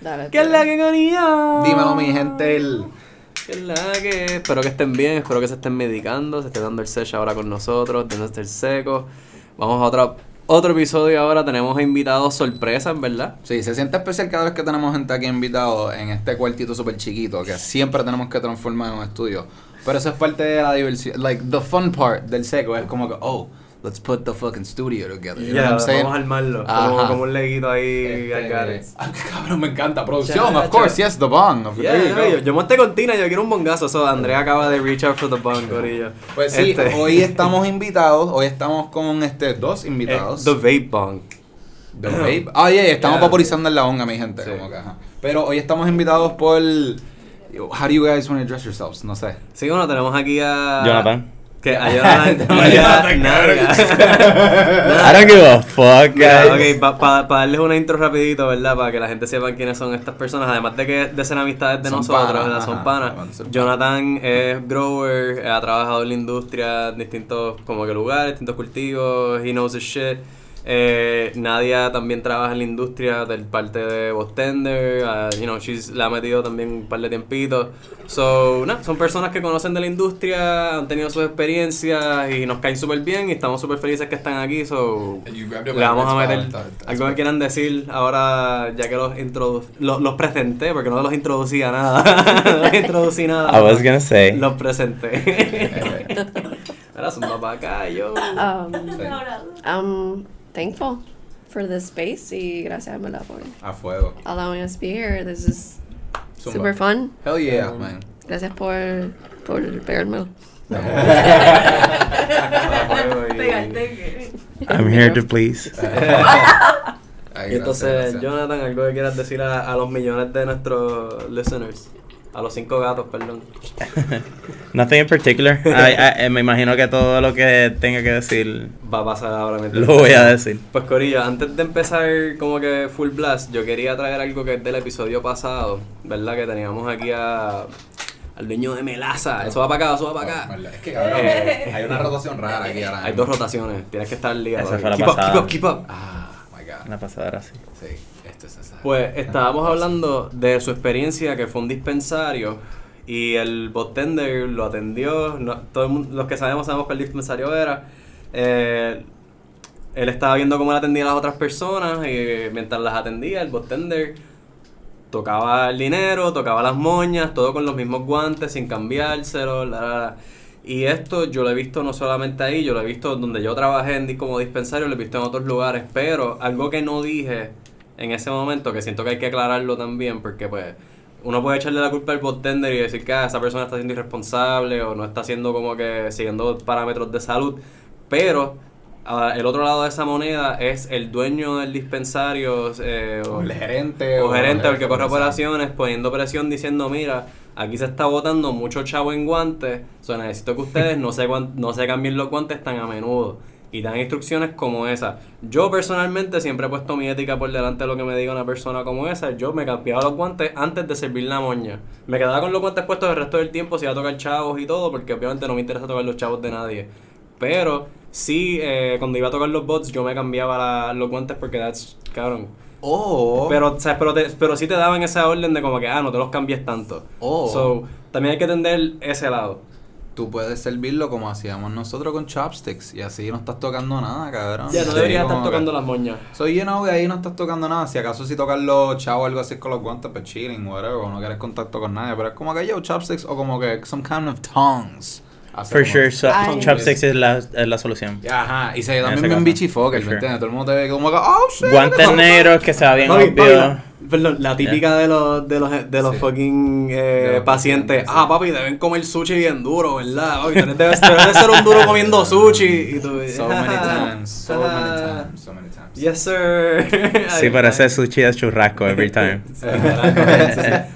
Dale. ¿Qué es la que conía? Dímelo, mi gente. El... ¿Qué es la que? Espero que estén bien, espero que se estén medicando, se estén dando el sesh ahora con nosotros, dándose el seco. Vamos a otro, otro episodio ahora, tenemos invitados sorpresas, ¿verdad? Sí, se siente especial cada vez que tenemos gente aquí invitado en este cuartito súper chiquito que siempre tenemos que transformar en un estudio. Pero eso es parte de la diversión. Like, the fun part del seco es como que, oh, let's put the fucking studio together. You know what I'm saying? vamos a armarlo, como, como un leguito ahí Este, ah, cabrón, me encanta. Producción, of course, yes, the bong. Of Yeah, yeah, yo, yo monté con Tina, yo quiero un bongazo. So, Andrea acaba de reach out for the bong, corillo. Pues sí, Este, hoy estamos invitados, hoy estamos con este dos eh, invitados. The Vape Bong. The vape. Ah, yeah, yeah, estamos Yeah. vaporizando en la onga, mi gente. Sí. como que, ajá. Pero hoy estamos invitados por. How do you guys want to address yourselves? No sé. Sí, bueno, tenemos aquí a... Jonathan. Que a Jonathan. Jonathan, I don't give a fuck, Mira, guys. ok, para darles una intro rapidito, ¿verdad? Para que la gente sepa quiénes son estas personas, además de que de ser amistades de Son nosotros, panas, ¿verdad? Son a panas. Jonathan es grower, ha trabajado en la industria en distintos como que lugares, distintos cultivos, he knows his shit. Eh, Nadia también trabaja en la industria del parte de Bostender, uh, you know, she's, la ha metido también un par de tiempitos. So, no, son personas que conocen de la industria, han tenido sus experiencias y nos caen súper bien y estamos súper felices que están aquí. So, le vamos a meter algo que quieran decir ahora, ya que los, introdu los, los presenté, porque no los introducía nada. no los introducí nada. I was gonna say. Los presenté. Ahora son para acá, yo. Um, I'm thankful for this space y gracias ¿verdad? por A fuego. allowing us to be here. This is Zumba. super fun. Hell yeah, um, man. Gracias por, por pegármelo. I'm here to please. Ay, Y entonces, gracias, gracias. Jonathan, algo que quieras decir a, a los millones de nuestros listeners. A los cinco gatos, perdón. Nothing in particular. I- I- eh, me imagino que todo lo que tenga que decir Va a pasar ahora. mientras lo voy a decir. Pues Corillo, antes de empezar como que full blast, yo quería traer algo que es del episodio pasado, ¿verdad? Que teníamos aquí a, al dueño de Melaza. Eso va para acá, eso va para acá. Verdad, Es que cabrón, Eh, hay una rotación rara aquí ahora. Hay dos rotaciones, tienes que estar. Esa papi. fue la keep up, keep up, keep up. Ah, my god. La pasada era así. Sí. Pues estábamos hablando de su experiencia que fue un dispensario y el botender lo atendió. No, todo el mundo- los que sabemos sabemos que el dispensario era. Eh, él estaba viendo cómo él atendía a las otras personas y mientras las atendía, el botender tocaba el dinero, tocaba las moñas, todo con los mismos guantes, sin cambiárselo. la, la, la. Y esto yo lo he visto no solamente ahí, yo lo he visto donde yo trabajé en, como dispensario, lo he visto en otros lugares, pero algo que no dije en ese momento, que siento que hay que aclararlo también, porque pues uno puede echarle la culpa al bartender y decir que ah, esa persona está siendo irresponsable o no está haciendo como que siguiendo parámetros de salud, pero ah, el otro lado de esa moneda es el dueño del dispensario eh, O el gerente. o gerente o el que corre operaciones poniendo presión diciendo mira aquí se está botando mucho chavo en guantes o sea, necesito que ustedes no se no se cambien los guantes tan a menudo y dan instrucciones como esa yo personalmente siempre he puesto mi ética por delante de lo que me diga una persona como esa yo me cambiaba los guantes antes de servir la moña me quedaba con los guantes puestos el resto del tiempo si iba a tocar chavos y todo porque obviamente no me interesa tocar los chavos de nadie pero sí eh, cuando iba a tocar los bots yo me cambiaba la- los guantes porque that's cabrón O. pero, o sea, pero, te- pero sí te daban esa orden de como que, ah, no te los cambies tanto. Oh. So, también hay que entender ese lado. Tú puedes servirlo como hacíamos nosotros con chopsticks. Y así no estás tocando nada, cabrón. Ya, no Sí, deberías estar que- tocando las moñas. So, you know, ahí no estás tocando nada. Si acaso si tocas los chavos o algo así con los guantes, pues chilling, whatever, o no quieres contacto con nadie. Pero es como que yo, chopsticks o como que some kind of tongues. Hace For sure, so- chopsticks es la, es la solución. Ajá, y se también bien bichifoker, for ¿me sure. entiendes? Todo el mundo te ve como que, oh shit. Guantes negros que se va bien papi, obvio. la- perdón, la típica de los, de los, de los Sí. fucking eh, De los pacientes. Ah, sí. papi, deben comer sushi bien duro, ¿verdad? Papi, debes, debes- debes de ser un duro comiendo sushi. Y tú, so many times, so many times. Yes, sir. Sí, pero ese sushi es churrasco every time.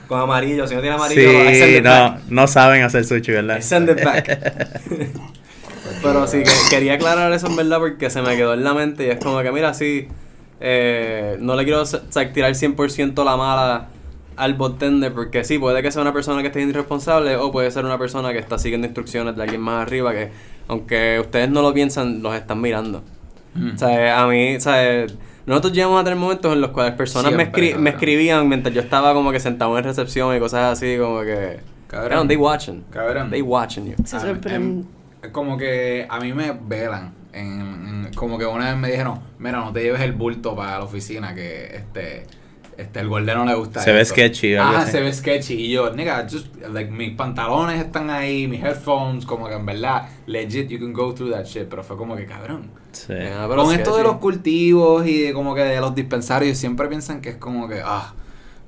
Con amarillo, si no tiene amarillo, Sí, no, back. no saben hacer sushi, ¿verdad? I send it back. Pero sí, que, quería aclarar eso en verdad porque se me quedó en la mente y es como que, mira, sí, eh, no le quiero o sea, tirar 100% la mala al bartender porque sí, puede que sea una persona que esté irresponsable o puede ser una persona que está siguiendo instrucciones de alguien más arriba que, aunque ustedes no lo piensan, los están mirando. Mm. O sea, a mí, o sea, nosotros llegamos a tener momentos en los cuales personas me, Siempre, escri- cabrón. me escribían mientras yo estaba como que sentado en recepción y cosas así, como que. Cabrón. Cabrón, they watching. Cabrón. They watching you. Se Ah, em, como que a mí me velan. En, en- como que una vez me dijeron, mira, no te lleves el bulto para la oficina que este este el gordero no le gusta Se ve eso". sketchy Ah, así. se ve sketchy. Y yo, nigga, just, like, mis pantalones están ahí, mis headphones, como que en verdad, legit, you can go through that shit. Pero fue como que, cabrón. Sí. Yeah, pero Con sí, esto de sí. los cultivos y de como que de los dispensarios, siempre piensan que es como que, ah,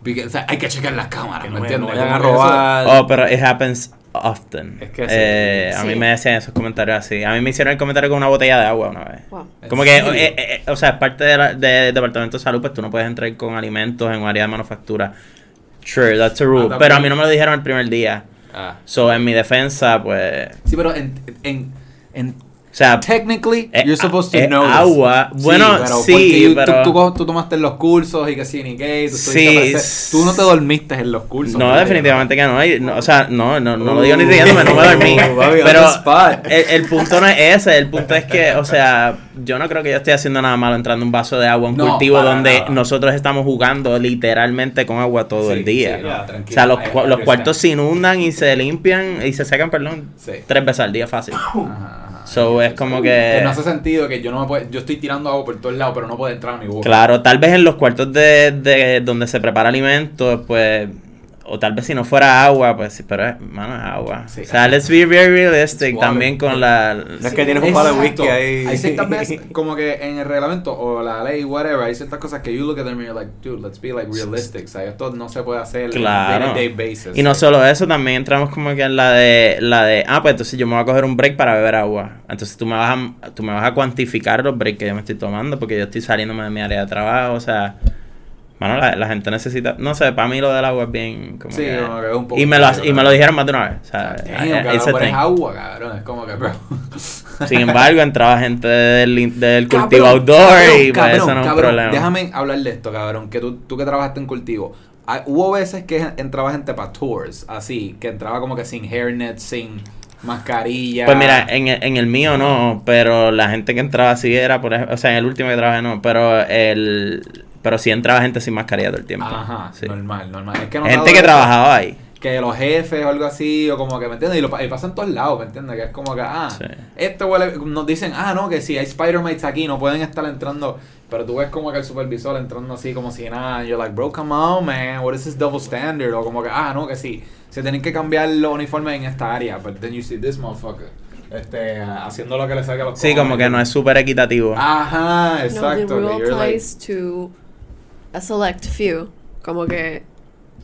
porque, o sea, hay que checar las cámaras, Que ¿me no, entiendes? no vayan a eso- robar. Oh, pero it happens often. Es que sí. Eh, A mí me decían esos comentarios así. A mí me hicieron el comentario con una botella de agua una vez. Wow. Como ¿En que, eh, eh, eh, o sea, es parte de la- de- del departamento de salud, pues tú no puedes entrar con alimentos en un área de manufactura. Sure, that's a rule. también. pero a mí no me lo dijeron el primer día. Ah. So, en mi defensa, pues. Sí, pero en, en, en sea, Technically, Eh, you're supposed to eh, know this. agua. Bueno, pero sí, tú- pero- Tú, tú, tú tomaste los cursos y que sí, ni qué, tú, Sí, tú no te dormiste en los cursos. No, definitivamente que no. hay- no, o sea, no, no, no lo digo ni riéndome, no me dormí. Uh, pero el, el punto no es ese, el punto es que, o sea, yo no creo que yo esté haciendo nada malo entrando un vaso de agua a un No, cultivo donde nada. nosotros estamos jugando literalmente con agua todo Sí, el día. Ya. o sea, los, cuartos se inundan y se limpian y se secan, perdón, tres veces al día fácil. Ajá. So, es como que... Que no hace sentido que yo no me puedo, yo estoy tirando agua por todos lados, pero no puedo entrar a mi boca. Claro, tal vez en los cuartos de, de donde se prepara alimento, pues, o tal vez si no fuera agua, pues sí, pero es, mano, es agua. Sí. o sea, let's be very realistic también con la... No es que tienes un palo de whisky ahí. Hay ciertas veces, como que en el reglamento o la ley, whatever, hay ciertas cosas que you look at them and you're like, dude, let's be like realistic. O sea, esto no se puede hacer Claro. on a day-to-day basis. Y no solo eso, también entramos como que en la de, la de, ah, pues entonces yo me voy a coger un break para beber agua. Entonces tú me vas a, tú me vas a cuantificar los breaks que yo me estoy tomando porque yo estoy saliéndome de mi área de trabajo, o sea... Mano, la, la gente necesita... No sé, para mí lo del agua es bien... Como Sí, que- como que es un poco y, me lo, y me lo dijeron más de una vez. O sea, eh, es agua, cabrón. Es como que, bro. Sin embargo, entraba gente del, del Cabrón, cultivo outdoor cabrón, y pues cabrón, eso no es un problema. Déjame hablar de esto, cabrón. Que tú, tú que trabajaste en cultivo. Ah, hubo veces que entraba gente para tours, así, que entraba como que sin hairnet, sin mascarilla. Pues mira, en, el- en el mío no, pero la gente que entraba así era, por ejemplo, o sea, en el último que trabajé no, pero el pero sí entraba gente sin mascarilla todo el tiempo. Ajá, sí. normal, normal. Es que no Gente que eso, trabajaba ahí. Que los jefes o algo así, o como que, ¿me entiendes? Y, lo, pa- y pasa en todos lados, ¿me entiendes? Que es como que, ah, Sí. esto huele, nos dicen, ah, no, que si hay Spider-Mates aquí, no pueden estar entrando. Pero tú ves como que el supervisor entrando así como si nada. Y you're like, bro, come on, man, what is this double standard? O como que, ah, no, que sí, se tienen que cambiar los uniformes en esta área. But then you see this motherfucker, este, haciendo lo que le salga a los Sí, como que no es súper equitativo. Ajá, No, exacto. the que rule like- applies to a select few. Como que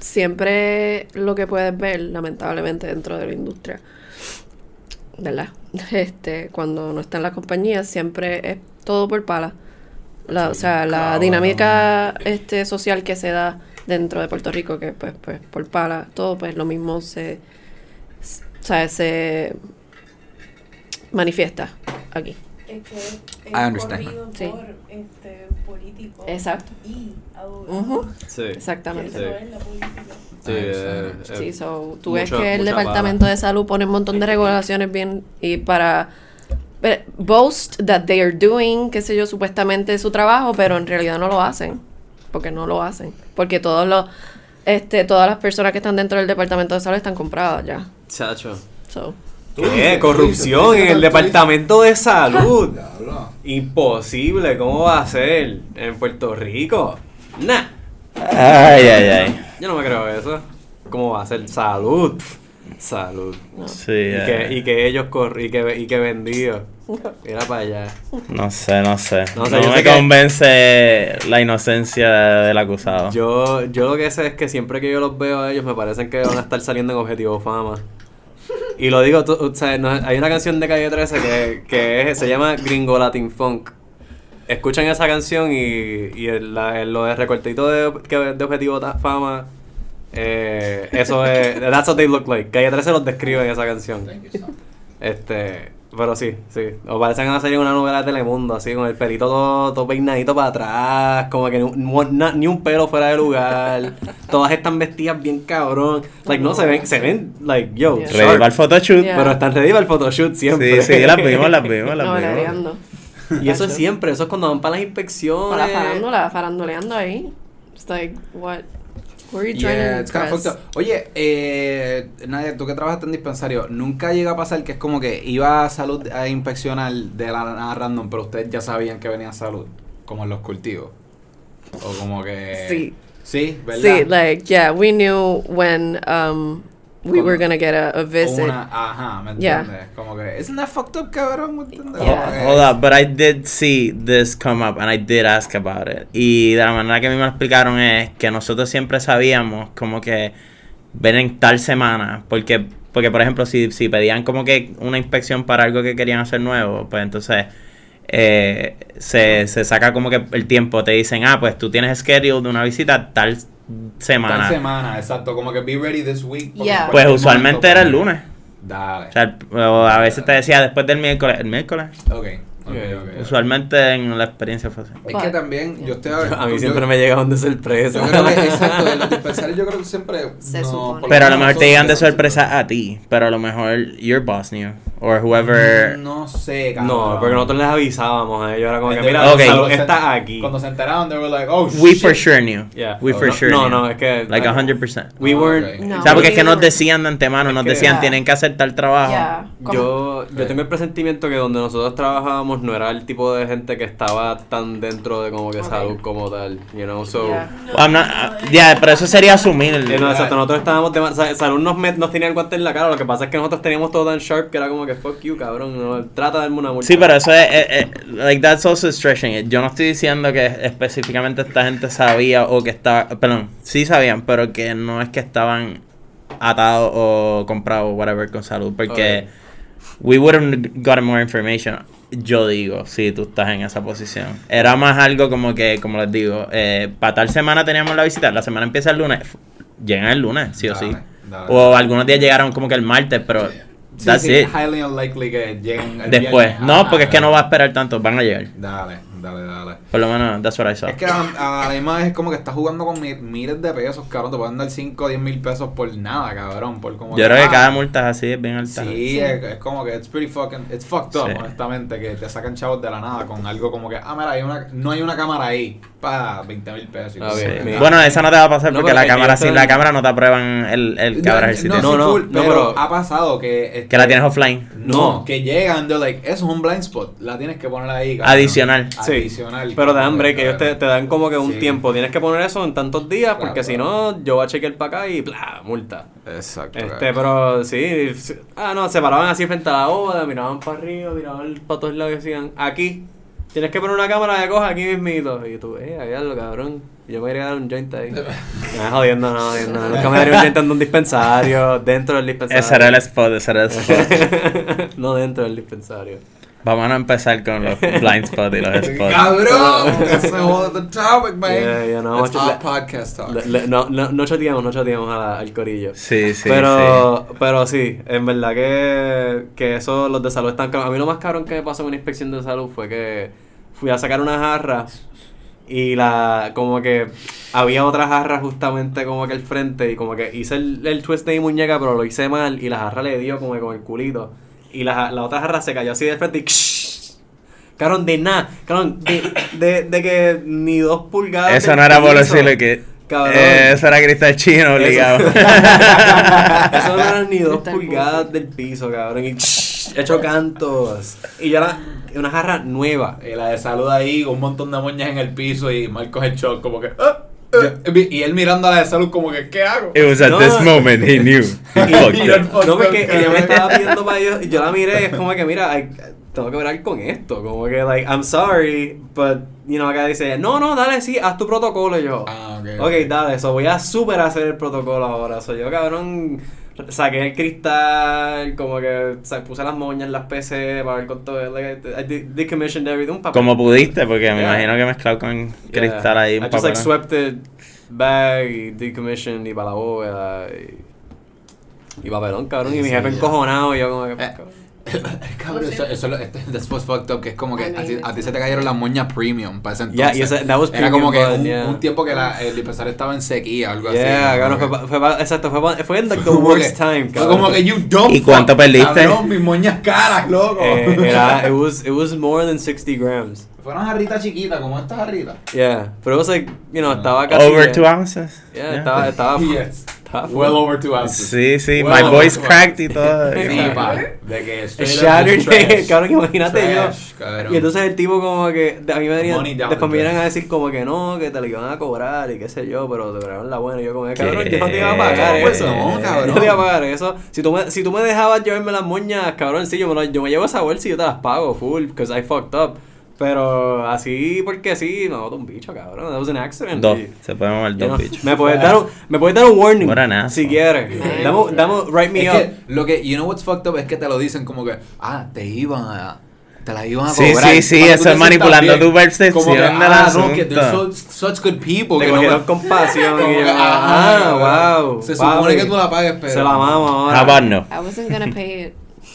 siempre lo que puedes ver, lamentablemente, dentro de la industria, ¿verdad? Este, cuando no está en la compañía, siempre es todo por pala. La, o sea, la cabrón. dinámica este, social que se da dentro de Puerto Rico, que pues, pues por pala, todo pues lo mismo se, s- o sea, se manifiesta aquí. Es que es I understand. corrido Sí. por este, político Exacto. y abogado. Ujú, Sí. Exactamente. Eso es la política. Sí, I eh, understand. Sí, eh, so, tú mucha- ves que el Departamento de Salud pone un montón de regulaciones bien y para eh, boast that they are doing, qué sé yo, supuestamente su trabajo, pero en realidad no lo hacen, porque no lo hacen, porque todos los este todas las personas que están dentro del Departamento de Salud están compradas ya. Chacho. So, ¿Qué? Corrupción en el departamento de salud. Imposible, ¿cómo va a ser en Puerto Rico? Nah, Ay, ay, ay. yo no me creo eso. ¿Cómo va a ser salud? Salud. Sí, Y eh, que, y que ellos corri y que, y que vendido. Mira para allá. no sé, no sé. No sé, me sé que- convence la inocencia del acusado. Yo, yo lo que sé es que siempre que yo los veo a ellos me parecen que van a estar saliendo en Objetivo Fama. Y lo digo, tú, o sea, no- hay una canción de Calle 13 que, que es- se llama Gringo Latin Funk. Escuchan esa canción y, y el- la- el- lo de recortito de, de Objetivo Fama, eh, eso es, that's what they look like. Calle 13 los describe en esa canción. Este, pero sí, sí. O parecen a salir una novela de Telemundo, así, con el pelito todo, todo peinadito para atrás, como que ni, un- na- ni un pelo fuera de lugar. Todas están vestidas bien cabrón. Like, no, se ven, se ven, like, yo, Yeah. Ready para el photoshoot. Yeah. Pero están ready para el photoshoot siempre. Sí, sí, las vimos, las vimos, las no, valereando. Y eso es siempre, eso es cuando van para las inspecciones. Para la farándula, faranduleando ahí. It's like, what? Who are you trying Yeah, to it's kinda impress? fucked up. Oye, eh, Nadia, tú que trabajaste en dispensario, nunca llega a pasar que es como que iba a salud a inspeccionar de la nada random, pero ustedes ya sabían que venía salud, como en los cultivos. O como que. Sí. Sí, ¿verdad? Sí, like, yeah, we knew when um, we were gonna get a, visit. una, ajá, ¿me Yeah. entiendes? Como que, isn't that fucked up, cabrón? ¿Me entiendes? Yeah. Hold up, but I did see this come up and I did ask about it. Y de la manera que a mí me lo explicaron es que nosotros siempre sabíamos como que ven en tal semana, porque porque por ejemplo si, si pedían como que una inspección para algo que querían hacer nuevo, pues entonces eh, se, se saca como que el tiempo, te dicen, ah, pues tú tienes schedule de una visita tal semana. Tal semana, exacto. Como que be ready this week. Yeah. Pues usualmente momento era el lunes. Dale. O sea, el- o a veces te decía después del miércoles, el miércoles. ok. Usualmente en la experiencia fue así. Es que también, yo estoy A mí yo- siempre me llegaban de sorpresa. Yo creo que, exacto, en los dispensarios yo creo que siempre. Se no, Pero a lo mejor te llegan de sorpresa a ti, pero a lo mejor your boss knew, or whoever. No sé, cabrón. No, porque nosotros les avisábamos a ellos. Era como que, mira, cuando está aquí. Cuando se enteraron, they were like, oh, We shit. for sure knew. Yeah. We for no, sure No, knew. no, es que. Like 100%. We Ah, weren't. ok. No. O sea, porque es que nos we- decían de antemano, nos que- decían Yeah. tienen que hacer tal trabajo. Yeah. Yo, yo tengo el presentimiento que donde nosotros trabajábamos no era el tipo de gente que estaba tan dentro de como que salud como tal, you know, so... Yeah. Not- uh, yeah, pero eso sería asumir. Eh, no, exacto, nosotros estábamos de, o sea, salud nos, met- nos tenía el guante en la cara, lo que pasa es que nosotros teníamos todo tan sharp que era como que fuck you, cabrón, no, trata de darme una multa. Sí, pero eso es, eh, eh, like that's also stretching it. Yo no estoy diciendo que específicamente esta gente sabía o que estaba, perdón, sí sabían, pero que no es que estaban atados o comprados whatever con salud, porque we would have gotten more information. Yo digo, si tú estás en esa posición. Era más algo como que, como les digo, eh, para tal semana teníamos la visita, la semana empieza el lunes, llegan el lunes, sí o sí. Dale. O algunos días llegaron como que el martes, pero Sí, that's sí, it. highly unlikely que lleguen el Después, viernes. no, porque es que no va a esperar tanto, van a llegar. Dale, dale, dale. Por lo menos, that's what I saw. Es que a, a la misma vez es como que estás jugando con mi- miles de pesos, cabrón. Te pueden dar 5 o 10 mil pesos por nada, cabrón. Por como Yo creo que ah, cada multa es así, es bien alta. Sí, Es, es como que it's pretty fucking, it's fucked up, Sí. honestamente, que te sacan chavos de la nada con algo como que, ah, mira, hay una, no hay una cámara ahí, para 20 mil pesos. y Ah. Bueno, esa no te va a pasar No, porque la cámara sin la cámara no te aprueban el, el No, no, No, no, full, no, pero pero- ha pasado que... este, Que la tienes offline. No, que llegan, they're like, eso es un blind spot, la tienes que poner ahí. cabrón. Adicional. Sí, Adicional. pero te dan break, ellos te, te dan como que un Sí. tiempo, tienes que poner eso en tantos días, porque Claro, si no, yo voy a chequear para acá y bla, multa. Exacto. Este, pero sí, sí, ah, no, se paraban así frente a la boda, miraban para arriba, miraban para todos lados y decían, aquí, tienes que poner una cámara de coja aquí mismito. Y tú, eh, había cabrón. Y yo me quería dar un joint ahí. No, jodiendo, no, jodiendo. Nunca me daría un joint en un dispensario, dentro del dispensario. Ese era el spot, ese era el spot. no dentro del dispensario. Vamos a empezar con los blind spots y los spots. Cabrón, that's the whole other topic, man. Yeah, yeah, no, That's all podcast talk. Le- le- no, no, no choteamos, no choteamos a al corillo. Sí, sí, pero, pero sí, en verdad que, que eso, los de salud están caros. A mí lo más cabrón que me pasó en una inspección de salud fue que fui a sacar una jarra y la, como que había otra jarra justamente como que al frente y como que hice el, el twist de mi muñeca pero lo hice mal y la jarra le dio como que con el culito y la, la otra jarra se cayó así de frente y Cabrón, de nada, cabrón, de, de, de que ni dos pulgadas. Eso no era por decirle que. Cabrón. eh, eso era cristal chino obligado. Eso no eran ni dos pulgadas del piso, cabrón. Y hecho cantos. Y yo era una jarra nueva. Y la de salud ahí, un montón de moñas en el piso y Marcos el shock como que... "Ah, ah", y él mirando a la de salud como que, ¿qué hago? It was at No. this moment he knew. He Y- no, porque ella me estaba pidiendo para ellos y yo la miré y es como que, mira, ay, tengo que ver con esto. Como que, like, I'm sorry, but, you know, acá dice, no, no, dale, sí, haz tu protocolo. Y yo, Ah, ok. ok, dale, eso voy a super hacer el protocolo ahora. So, yo, cabrón, saqué el cristal, como que sa- puse las moñas, las PC para ver con todo. Like, I did- decommissioned everything. Un papel. Como pudiste, porque me Yeah. imagino que mezclado con Yeah. cristal ahí. I un just like swept it back y decommissioned y para la bóveda y, y papelón, cabrón. y mi jefe encojonado y yo como que... Eh. cabrón. Eso, eso, that's what's fucked up, que es como que I a ti, mean, a ti se te cayeron las moñas premium para ese Yeah, entonces. that was Era como que un, bud, yeah. un tiempo que la, el dispensario estaba en sequía, algo así. Fue, fue exacto, fue, fue en like, the worst time, Fue cabrón. como que you dumb ¿Y cuánto perdiste? Cabrón, mis moñas caras, loco. Eh, era, it was, it was more than 60 grams. Fueron jarritas chiquitas, como estas jarritas. Yeah, pero it was like, you know, estaba casi... Over two ounces. Yeah, Yeah. estaba, estaba... Yes. Well over two ounces. Sí, sí, Well my voice cracked y todo. Sí, pa. De que shattered, trash. cabrón, imagínate Trash, yo. cabrón. Y entonces el tipo como que, a mí me venían, después me vienen a decir como que no, que te lo iban a cobrar y qué sé yo, pero te cobraron la buena. Y yo como, cabrón, yo no te iba a pagar Pues eso. no, cabrón. Yo no te iba a pagar eso. Si tú me, si tú me dejabas llevarme las moñas, cabrón, sí, yo me, lo- yo me llevo esa bolsa y yo te las pago full, because I fucked up. Pero así, porque sí, me botó un bicho, cabrón. That was an accident. Dos. Y- Se pueden mover dos bichos. me puedes dar un, me puedes dar un warning si quieres. Dame, un- write me Es up. que lo que, you know what's fucked up es que te lo dicen como que, ah, te iban a, te la iban a Sí, cobrar. sí, sí, que eso es manipulando tu percepción Como que, ah, no, que they're asunto. so- such good people. Te que no cogieron me- compasión y yo, ah, wow. Se supone papi. que tú la pagues, pero. Se la mama ahora. How about no? I wasn't gonna pay it.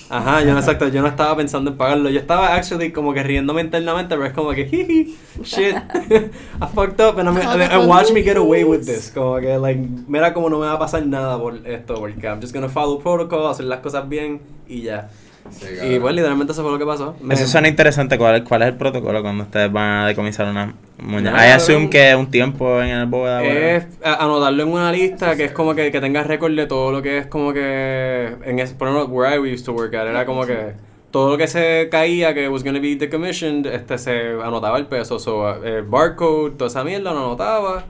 Ajá, yo no, exacto, yo no estaba pensando en pagarlo. Yo estaba actually como que riéndome internamente, pero es como que, jiji, shit, I fucked up and, I'm, and, and watch me get away with this. Como que, like, mira como no me va a pasar nada por esto, porque I'm just gonna follow protocol, hacer las cosas bien y ya. Sí, Y pues literalmente eso fue lo que pasó. Me- Eso suena interesante. ¿Cuál, ¿Cuál es el protocolo cuando ustedes van a decomisar una muñeca? I assume que es un tiempo en el bóveda. Es a- anotarlo en una lista que es como que, que tenga récord de todo lo que es como que en ese, por ejemplo, where I used to work at, era como que todo lo que se caía que was gonna be decommissioned, este se anotaba el peso, so, eh, barcode, toda esa mierda lo anotaba.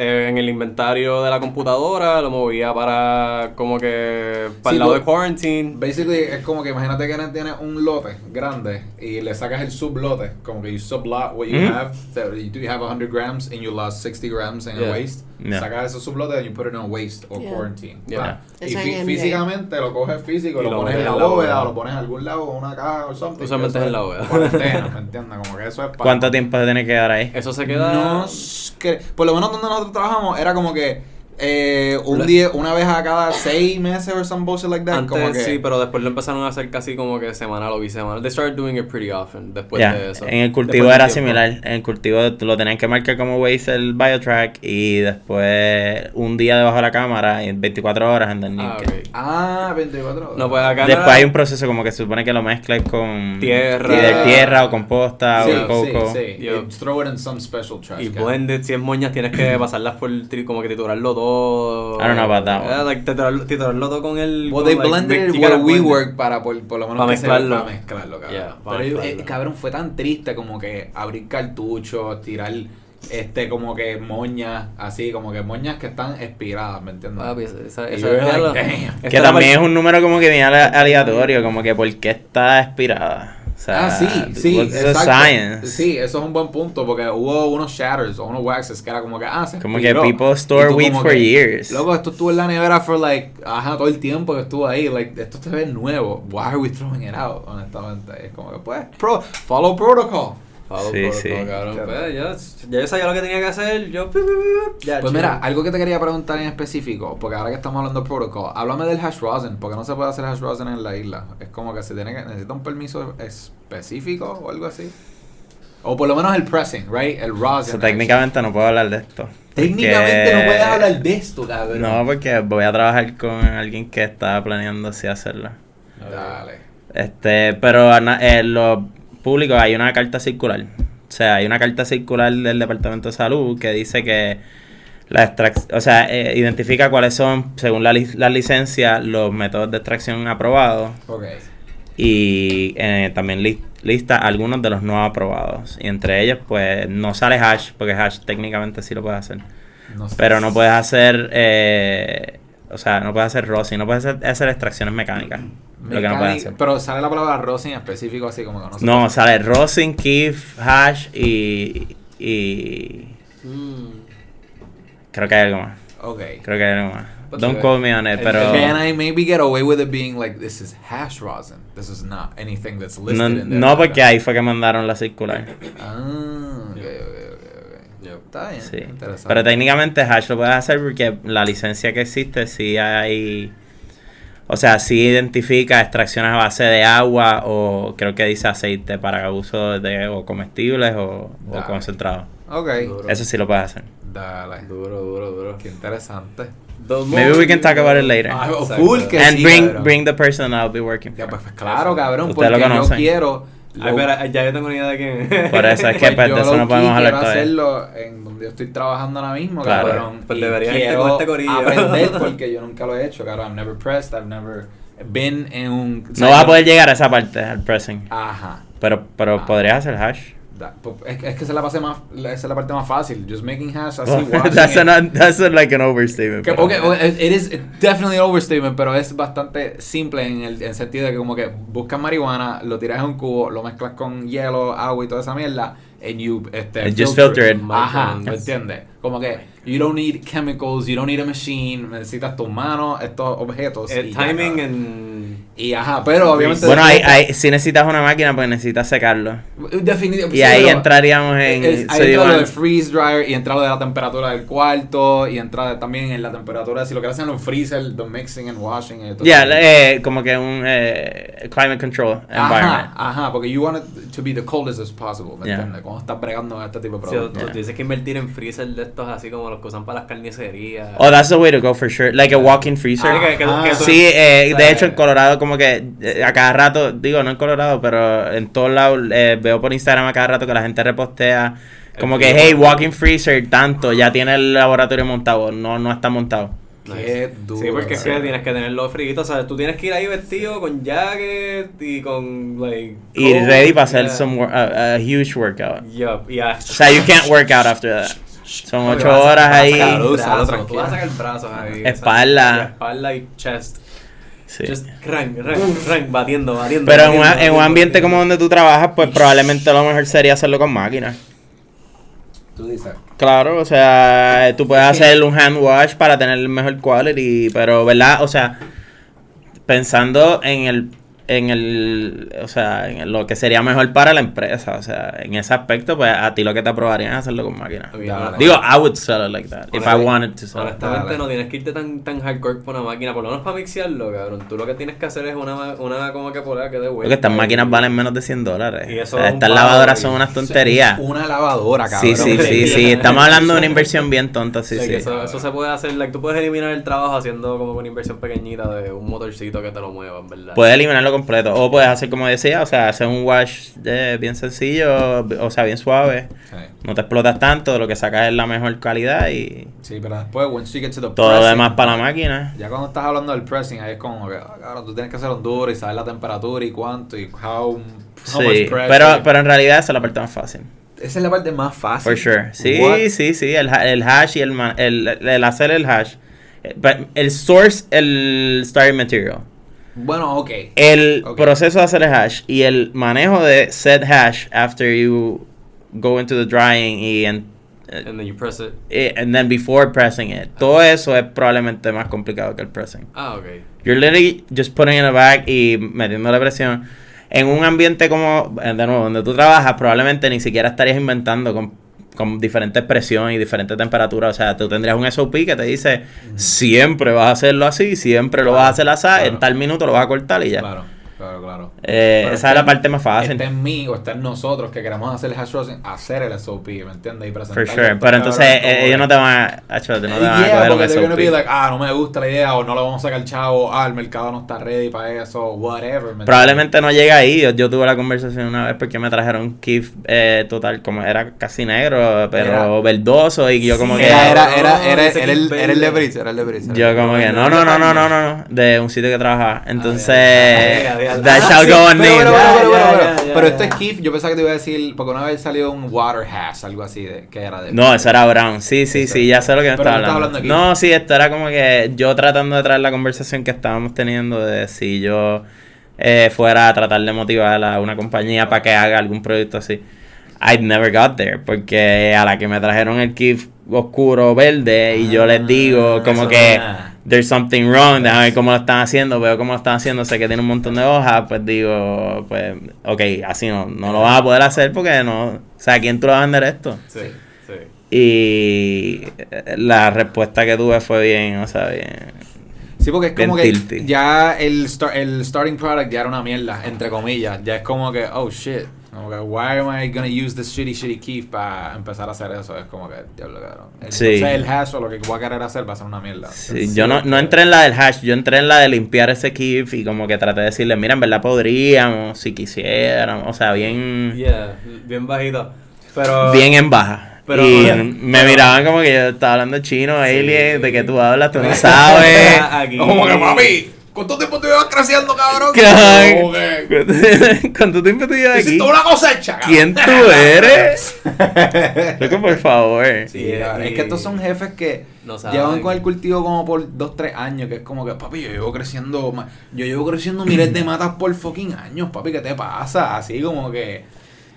Eh, en el inventario de la computadora lo movía para como que para Sí, el lado pues, de quarantine. Basically, es como que imagínate que tienes un lote grande y le sacas el sublote, como que you sublot what you Mhm. have. So you do have 100 grams and you lost 60 grams in Yeah. waste. Yeah. Sacas ese sublote and you put it in waste or Yeah. quarantine. Yeah. Pa. Y en físicamente lo coges físico, Y lo, lo pones en la en bóveda o lo pones en algún lado o una caja o something. Usualmente es en la bóveda. Cuarentena, ¿me entiendes? Como que eso es para... ¿Cuánto tiempo tiene que quedar ahí? Eso se queda. No, que, por lo menos donde nosotros trabajamos era como que eh, un día, una vez a cada seis meses or some bullshit like that. Antes como que, sí, pero después lo empezaron a hacer casi como que semanal o bisemanal. They started doing it pretty often después de eso. En el cultivo era similar. En el cultivo lo tenían que marcar como waste el biotrack y después un día debajo de la cámara y 24 horas en el Ah, que- ok. Ah, 24 horas. No, pues acá Después era- hay un proceso como que se supone que lo mezclas con Tierra. y de tierra o composta sí, o coco. Sí, sí. Throw it in some special trash Y blended, si es moñas, tienes que pasarlas por tri- como que triturarlo todo. I don't know about that one. Yeah, like, todo con el. Well, con, they like, blended you it gotta where we blend it. work para por, por lo menos Pa' que se- mezclarlo. pa' mezclarlo, cabrón. Yeah, pa' Pero eh, mezclarlo. cabrón, fue tan triste como que abrir cartuchos, tirar este como que moñas, así como que moñas que están expiradas, ¿me entiendes? Papi, esa- esa- esa- like, Que también es un número como que bien ale- aleatorio, como que por qué está expirada. O sea, ah, sí, sí, exacto. Sí, eso es un buen punto porque hubo unos shatters o unos waxes que era como que, ah, se Como que people store weed for que, years. Loco, esto estuvo en la nevera for like, ajá, todo el tiempo que estuvo ahí, like, esto se ve nuevo. Why are we throwing it out, honestamente? Es como que, pues, pro, follow protocol. Sí, sí. cabrón. Claro. Pues, ya, ya yo sabía lo que tenía que hacer. Yo. Ya, Pues mira, algo que te quería preguntar en específico, porque ahora que estamos hablando de protocol, háblame del hash rosin, porque no se puede hacer hash rosin en la isla. Es como que se tiene que necesita un permiso específico o algo así. O por lo menos el pressing, right? El rosin. So, técnicamente no puedo hablar de esto. Técnicamente no puedes hablar de esto, cabrón. No, porque voy a trabajar con alguien que está planeando así hacerlo. Dale. Este, pero ana- en público hay una carta circular. O sea, hay una carta circular del Departamento de Salud que dice que la extrac- o sea, eh, identifica cuáles son, según la, li- la licencia, los métodos de extracción aprobados Ok. y eh, también lis- lista algunos de los no aprobados. Y entre ellos, pues, no sale hash, porque hash técnicamente sí lo puedes hacer. No sé. Pero no puedes hacer, eh, o sea, no puedes hacer rosin, no puedes hacer, hacer extracciones mecánicas. Lo que no hacer. Pero sale la palabra rosin específico así como que no sé. No, sale rosin, keef, hash y, y Mm. creo que hay algo más. Ok. Creo que hay algo más. Pues Don't quote me on it, pero Can I maybe get away with it being like this is hash rosin? This is not anything that's listed no, in there. no porque ahí fue que mandaron la circular. Ah, ok, ok, ok, ok. Yep. Está bien. Sí. Interesante. Pero técnicamente hash lo puedes hacer porque la licencia que existe sí hay O sea, sí identifica extracciones a base de agua o creo que dice aceite para uso de o comestibles o, o Dale. concentrado. Ok. Duro. Eso sí lo puedes hacer. Dale. Duro, duro, duro. Qué interesante. Maybe we can talk about it later. Ah, full que And sí, bring cabrón. bring the person I'll be working Ya, for. pues, pues, claro, cabrón, Ustedes porque lo yo quiero... Ay, pero ya yo tengo una idea de quién. Por eso es que Pues pues, de eso no podemos hablar todavía. hacerlo en donde yo estoy trabajando ahora mismo, Claro. cabrón. Pues irte quiero este aprender porque yo nunca lo he hecho, cabrón. I've never pressed, I've never been en un... No vas a poder llegar a esa parte, al pressing. Ajá. Pero, pero Ah. podrías hacer hash. Pues, Es, es que esa es la base más, esa es la parte más fácil. Just making hash así, watching that's, it. an, that's a- like an overstatement. Que, okay, okay, it is definitely an overstatement, pero es bastante simple en el, en sentido de que como que buscas marihuana, lo tiras en un cubo, lo mezclas con hielo, agua y toda esa mierda, and you este, And just filter it. Ajá. ¿me entiendes? Como que you don't need chemicals, you don't need a machine, necesitas tus manos, estos objetos. El timing cabrón. En. Y ajá, pero obviamente... Bueno, después- ahí, si necesitas una máquina, pues necesitas secarlo. Definitivamente. Y ahí entraríamos en... Es, ahí entra lo del freeze dryer y entra lo de la temperatura del cuarto y entra también en la temperatura, si lo que hacen en los freezer, the mixing and washing. y todo Ya, eso. eh, como que un eh, climate control environment. Ajá, ajá, porque you want it to be the coldest as possible, ¿me Yeah. entiendes? Cuando estás bregando con este tipo de Si tú productos. Yeah. tienes que invertir en freezer de estos así como los que usan para las carnicerías. Oh, that's the way to go for sure. Like a walk-in freezer. Ah, que- que- Ajá. que eso- Sí, eh, de hecho en Colorado como que eh, a cada rato, digo no en Colorado, pero en todos lados eh, veo por Instagram a cada rato que la gente repostea como El que, hey, walk-in freezer, tanto, ya tiene el laboratorio montado, no, no está montado. Qué duro. Sí, porque es que tienes que tenerlo frito, o sea, tú tienes que ir ahí vestido con jacket y con, like... Y ready para hacer yeah. some a, a huge workout. Yup, y a- O sea, you can't work out after that. Son ocho horas vas a ahí. sacar el Salud, brazo, salud, Tú vas a sacar brazos ahí. Espalda. espalda y chest. Sí. Just rang, batiendo, batiendo. Pero en, batiendo, una- en un batiendo, ambiente como donde tú trabajas, pues probablemente lo mejor sería hacerlo con máquinas. Tú dices. Claro, o sea, tú puedes hacer un hand wash para tener el mejor quality, pero, ¿verdad? O sea, pensando en el, en el, o sea, en lo que sería mejor para la empresa, o sea, en ese aspecto, pues a ti lo que te aprobarían es hacerlo con máquina. Dale. Digo, I would sell it like that, if I wanted to sell it. Honestamente no tienes que irte tan, tan hardcore por una máquina, por lo menos para mixearlo, cabrón. Tú lo que tienes que hacer es una, ma- una como que polea que de vuelta. Porque estas y- máquinas valen menos de 100 dólares. Y eso O sea, es un estas lavadoras son unas tonterías. Una lavadora, Sí, cabrón. sí, sí, sí. Estamos hablando de una inversión bien tonta, sí, sí. Eso, eso se puede hacer, like, tú puedes eliminar el trabajo haciendo como una inversión pequeñita de un motorcito que te lo mueva, en ¿verdad? Puedes eliminarlo completo. O puedes hacer como decía, o sea, hacer un wash eh, bien sencillo, o sea, bien suave. No te explotas tanto, lo que sacas es la mejor calidad y Sí, pero después, once you get to the todo lo pressing, demás para la máquina. Ya cuando estás hablando del pressing, ahí es como que, ah, cabrón, tú tienes que hacer un duro y saber la temperatura y cuánto y how, how Sí, pero, pero en realidad esa es la parte más fácil. Esa es la parte más fácil. For sure. Sí, What? sí, sí. El, el hash y el, el, el hacer el hash. Eh, El source, el starting material. Bueno, ok. El proceso de hacer el hash y el manejo de set hash after you go into the drying y en, And then you press it. eh, and then before pressing it. Todo eso es probablemente más complicado que el pressing. Ah, ok. You're literally just putting in a bag y metiendo la presión. En un ambiente como, de nuevo, donde tú trabajas, probablemente ni siquiera estarías inventando con, con diferentes presiones y diferentes temperaturas. O sea, tú tendrías un SOP que te dice, siempre vas a hacerlo así, siempre lo vas a hacer así, claro. en tal minuto lo vas a cortar y ya. Claro, claro, claro. Eh, esa es la parte más fácil. Está en mí o está en nosotros que queremos hacer el hash rosin, hacer el SOP, ¿me entiendes? Y For presentarlo sure. a Pero entonces eh, ellos no te van a, acho, no te van a Yeah, coger un be SOP. like, ah, no me gusta la idea, o no lo vamos a sacar chavo, ah, el mercado no está ready para eso, whatever. ¿me Probablemente no llega ahí. Yo, yo tuve la conversación una vez porque me trajeron Kif eh, total, como era casi negro, pero Era- verdoso. Y yo como entiendes? que. Era, era, era, era, era el, era el de. Brice, era el de Brice. Yo como que, no, no, no, no, no, no, no, de un sitio que trabajaba. Entonces, That shall sí, go Pero, ya. este es Keith, yo pensaba que te iba a decir, porque una vez salió un water hash, algo así, de, que era de... No, eso era Brown. Sí, sí, Eso. sí, ya sé lo que me estaba hablando. hablando aquí. No, sí, esto era como que yo tratando de traer la conversación que estábamos teniendo de si yo eh, fuera a tratar de motivar a una compañía para que haga algún proyecto así. I never got there, porque a la que me trajeron el kit oscuro verde y yo les digo como que there's something wrong, déjame ver cómo lo están haciendo, veo cómo lo están haciendo, sé que tiene un montón de hojas, pues digo, pues, ok, así no, no lo vas a poder hacer porque no, o sea, ¿quién tú le vas a vender esto? Sí, sí. Y la respuesta que tuve fue bien, o sea, bien. Sí, porque es como que tilty. ya el, star- el starting product ya era una mierda, entre comillas. Ya es como que, oh shit. Como que, why am I gonna use this shitty shitty key para empezar a hacer eso? Es como que, diablo, cabrón. Sí. Entonces el hash o lo que voy a querer hacer va a ser una mierda. Sí, yo no, no entré en la del hash, yo entré en la de limpiar ese KIF y como que traté de decirle, mira, en verdad podríamos, si quisiéramos, o sea, bien, Yeah, bien bajito. Pero. bien en baja. Pero- y pero- me miraban como que yo estaba hablando chino, alien, de que tú hablas, tú no sabes. Aquí. Como que, papi, ¿cuánto tiempo te llevas creciendo, cabrón? ¿Cuánto tiempo tú llevas aquí? hiciste una cosecha, cabrón. ¿Quién tú eres? Loco, por favor. Sí, Y- cabrón, es que estos son jefes que No llevan con el cultivo como por 2, 3 años, que es como que, papi, yo llevo creciendo, yo llevo creciendo miles de matas por fucking años, papi, ¿qué te pasa? Así como que,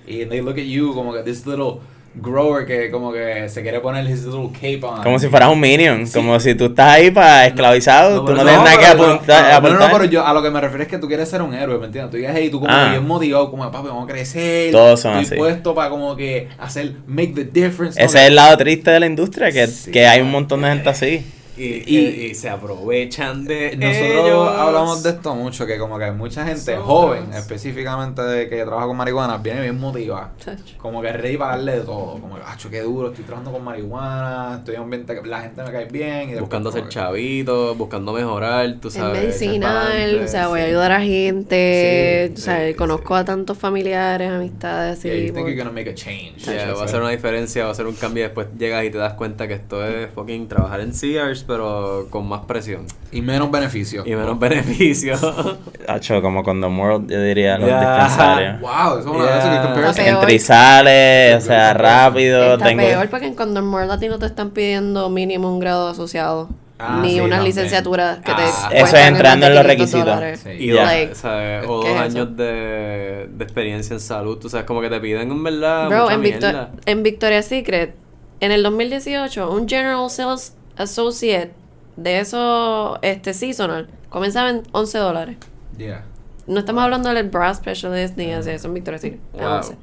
y they look at you como que this little grower que como que se quiere poner his little cape on. Como si fueras un minion, como si tú estás ahí para esclavizado, No, tú pero no no, tienes nada que apuntar. no, no. No, no, pero yo a lo que me refiero es que tú quieres ser un héroe, ¿me entiendes? Tú llegas ahí, tú como Ah. que bien motivado, como papi, vamos a crecer. Todos son estoy así. puesto para como que hacer, make the difference. ¿no? Ese es el lado triste de la industria, que, Sí. que hay un montón de gente así. Y, Y- y, y se aprovechan de. Nosotros ellos. hablamos de esto mucho, que como que hay mucha gente joven, específicamente de que trabaja con marihuana, viene bien motivada. Como que ready para darle de todo. Como que, acho, qué duro, estoy trabajando con marihuana, estoy en un ambiente que la gente me cae bien. Y Buscando ser como que- chavito, buscando mejorar, tú Es sabes. medicinal, echar o sea, voy a ayudar a gente, Sí, o sea, sí, conozco a tantos familiares, amistades, así. Yeah, you think you're gonna make a change. sí. Yeah, va a hacer una diferencia, va a ser un cambio y después llegas y te das cuenta que esto es fucking trabajar en Pero con más presión Y menos beneficios. y menos beneficios. Hacho, como Condom World, yo diría, los Ya. dispensarios. Wow, eso es una Yeah. Entre y sale, o sea, rápido. Está tengo... peor porque en Condom World a ti no te están pidiendo mínimo un grado asociado. Ah, ni sí, unas también. licenciaturas que te Ah. cuestan Eso es entrando en los 500 requisitos. Sí. Y Ya. Like, ¿sabes? O ¿qué dos es años de, de experiencia en salud, tú sabes, como que te piden en verdad. Bro, mucha en, Victor- en Victoria's Secret, en el 2018, un General Sales Associate de esos este, seasonal comenzaba en 11 dólares. Yeah. No estamos hablando del bra specialist ni de eso en Victoria's Secret. es Wow. 11.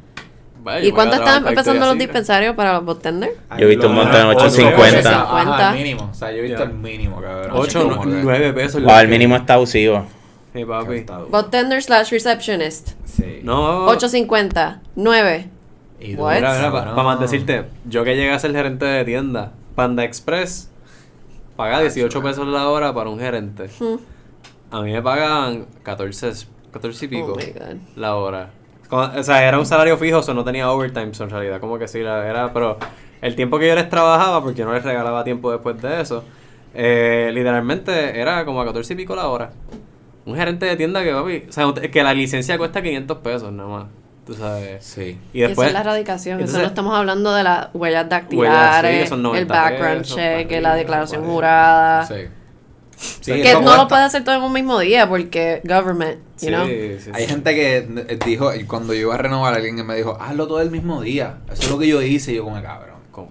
Vaya, ¿Y cuánto están para empezando los dispensarios para los bartenders? Yo he visto un montón de Ocho, 850. Ajá, el mínimo. O sea, yo he visto Ya. el mínimo, cabrón. 8 Como que- 9 pesos. Wow, el mínimo está abusivo. Sí, papi. Bartender slash receptionist. Sí. No. 8.50. 9. Y What? Mira, mira, Cabrón. para más decirte, yo que llegué a ser gerente de tienda, Panda Express paga 18 pesos la hora para un gerente. A mí me pagaban 14, 14 y pico Oh God. la hora. O sea, era un salario fijo, o no tenía overtime, so, en realidad, como que sí, la- era, pero el tiempo que yo les trabajaba, porque yo no les regalaba tiempo después de eso, eh, literalmente era como a 14 y pico la hora. Un gerente de tienda que, papi, o sea, que la licencia cuesta 500 pesos nada más, tú sabes. Sí. Y después... Esa es la radicación. Eso entonces- no estamos hablando de las huellas Huellas, dactilares, sí, son el 90 background pesos, check, la declaración jurada. Sí. Sí, que eso no lo puede hacer todo en un mismo día porque government, you Sí, know. sí, sí. Hay gente que eh, dijo, cuando yo iba a renovar, alguien que me dijo, hazlo todo el mismo día. Eso es lo que yo hice. Y yo, como cabrón. Como-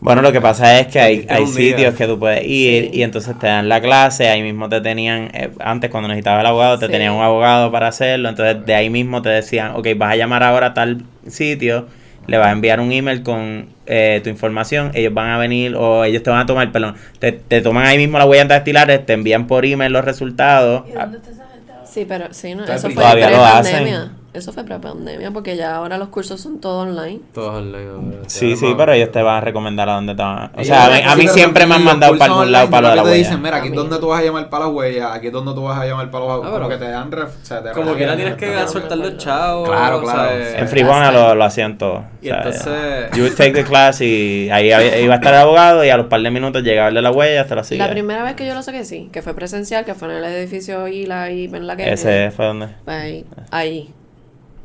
Bueno, lo que pasa es que hay, hay sitios que tú puedes ir Sí. y entonces te dan la clase, ahí mismo te tenían, eh, antes cuando necesitabas el abogado, te Sí. tenían un abogado para hacerlo, entonces de ahí mismo te decían, ok, vas a llamar ahora a tal sitio, le vas a enviar un email con eh, tu información, ellos van a venir o ellos te van a tomar, perdón, te, te toman ahí mismo las huellas dactilares, te envían por email los resultados. ¿Y dónde está esa gente? Sí, pero sí, no, eso fue Todavía lo hacen. pre-pandemia. Eso fue pre-pandemia porque ya ahora los cursos son todo online. Todos online. ahora, Sí, sí, pero ellos te van a recomendar a dónde te van. O sea, a mí, a mí pero siempre me han mandado para algún lado online, para lo de la que te huella. dicen, mira, aquí es donde tú vas a llamar para las huellas, aquí es donde tú vas a llamar para los Ah, como pero- que te dan ref, o sea, te Como que la tienes que soltar los chavos. Claro, claro. En Fribona lo, lo hacían todo. Y entonces- You would take the class y ahí iba a estar el abogado y a los par de minutos llegaba el de la huella hasta la siguiente. La primera vez que yo lo saqué, sí, que fue presencial, que fue en el edificio Isla y en la que Ese fue donde. ahí, ahí.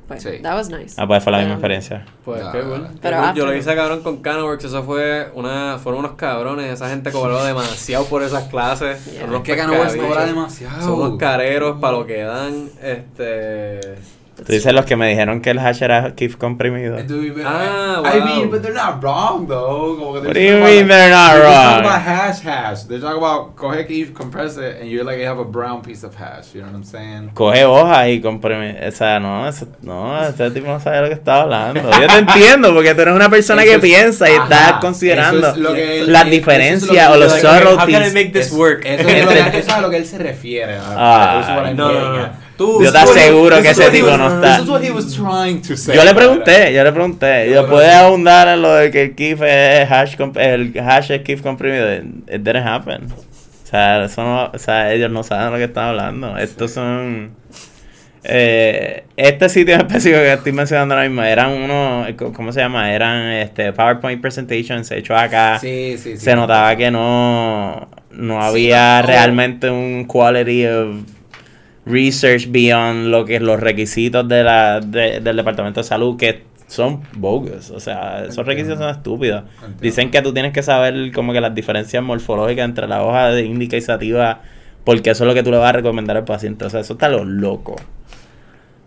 Pues, Sí. that was nice. Ah, pues fue la misma Pero- experiencia. Pues qué Pero cool. after- Yo lo hice cabrón con Canoworks, eso fue una, fueron unos cabrones, esa gente cobró demasiado por esas clases. Yeah. Son unos Es que Canoworks cobra demasiado. Son unos careros para lo que dan, este... Tú dices los que me dijeron que el hash era Kif comprimido. Ah, I wow. mean, but they're not wrong though. Como What do they're you mean they're not they're just wrong? talking about hash hash. They're talking about coge Keith, compress it, and you're like you have a brown piece of hash. You know what I'm saying? Coge hojas y comprime. O sea, no, eso- no, ese tipo no sabe lo que está hablando. Yo te entiendo, porque tú eres una persona Eso que es- piensa y ajá, estás eso considerando es él- las eso es lo diferencias o los like, How can I make this Es- work? Eso es, lo eso es a lo que él se refiere. Ah, No, no, no. Tú, Yo te aseguro que ese tipo was- no está. Yo le pregunté, yo le pregunté. Yo puedes abundar en lo de que el Kif es hash, el hash es Kif comprimido. It didn't happen. O sea, eso no, o sea, ellos no saben lo que están hablando. Estos son. Eh, este sitio en específico que estoy mencionando ahora mismo eran unos, ¿cómo se llama? Eran este PowerPoint presentations hechos acá. Sí, sí, sí. se notaba que no, no había no. realmente un quality of research beyond lo que los requisitos de la, de- del departamento de salud que son bogus, o sea, esos Entiendo. requisitos son estúpidos. Entiendo. Dicen que tú tienes que saber como que las diferencias morfológicas entre la hoja de índica y sativa porque eso es lo que tú le vas a recomendar al paciente, o sea, eso está lo loco.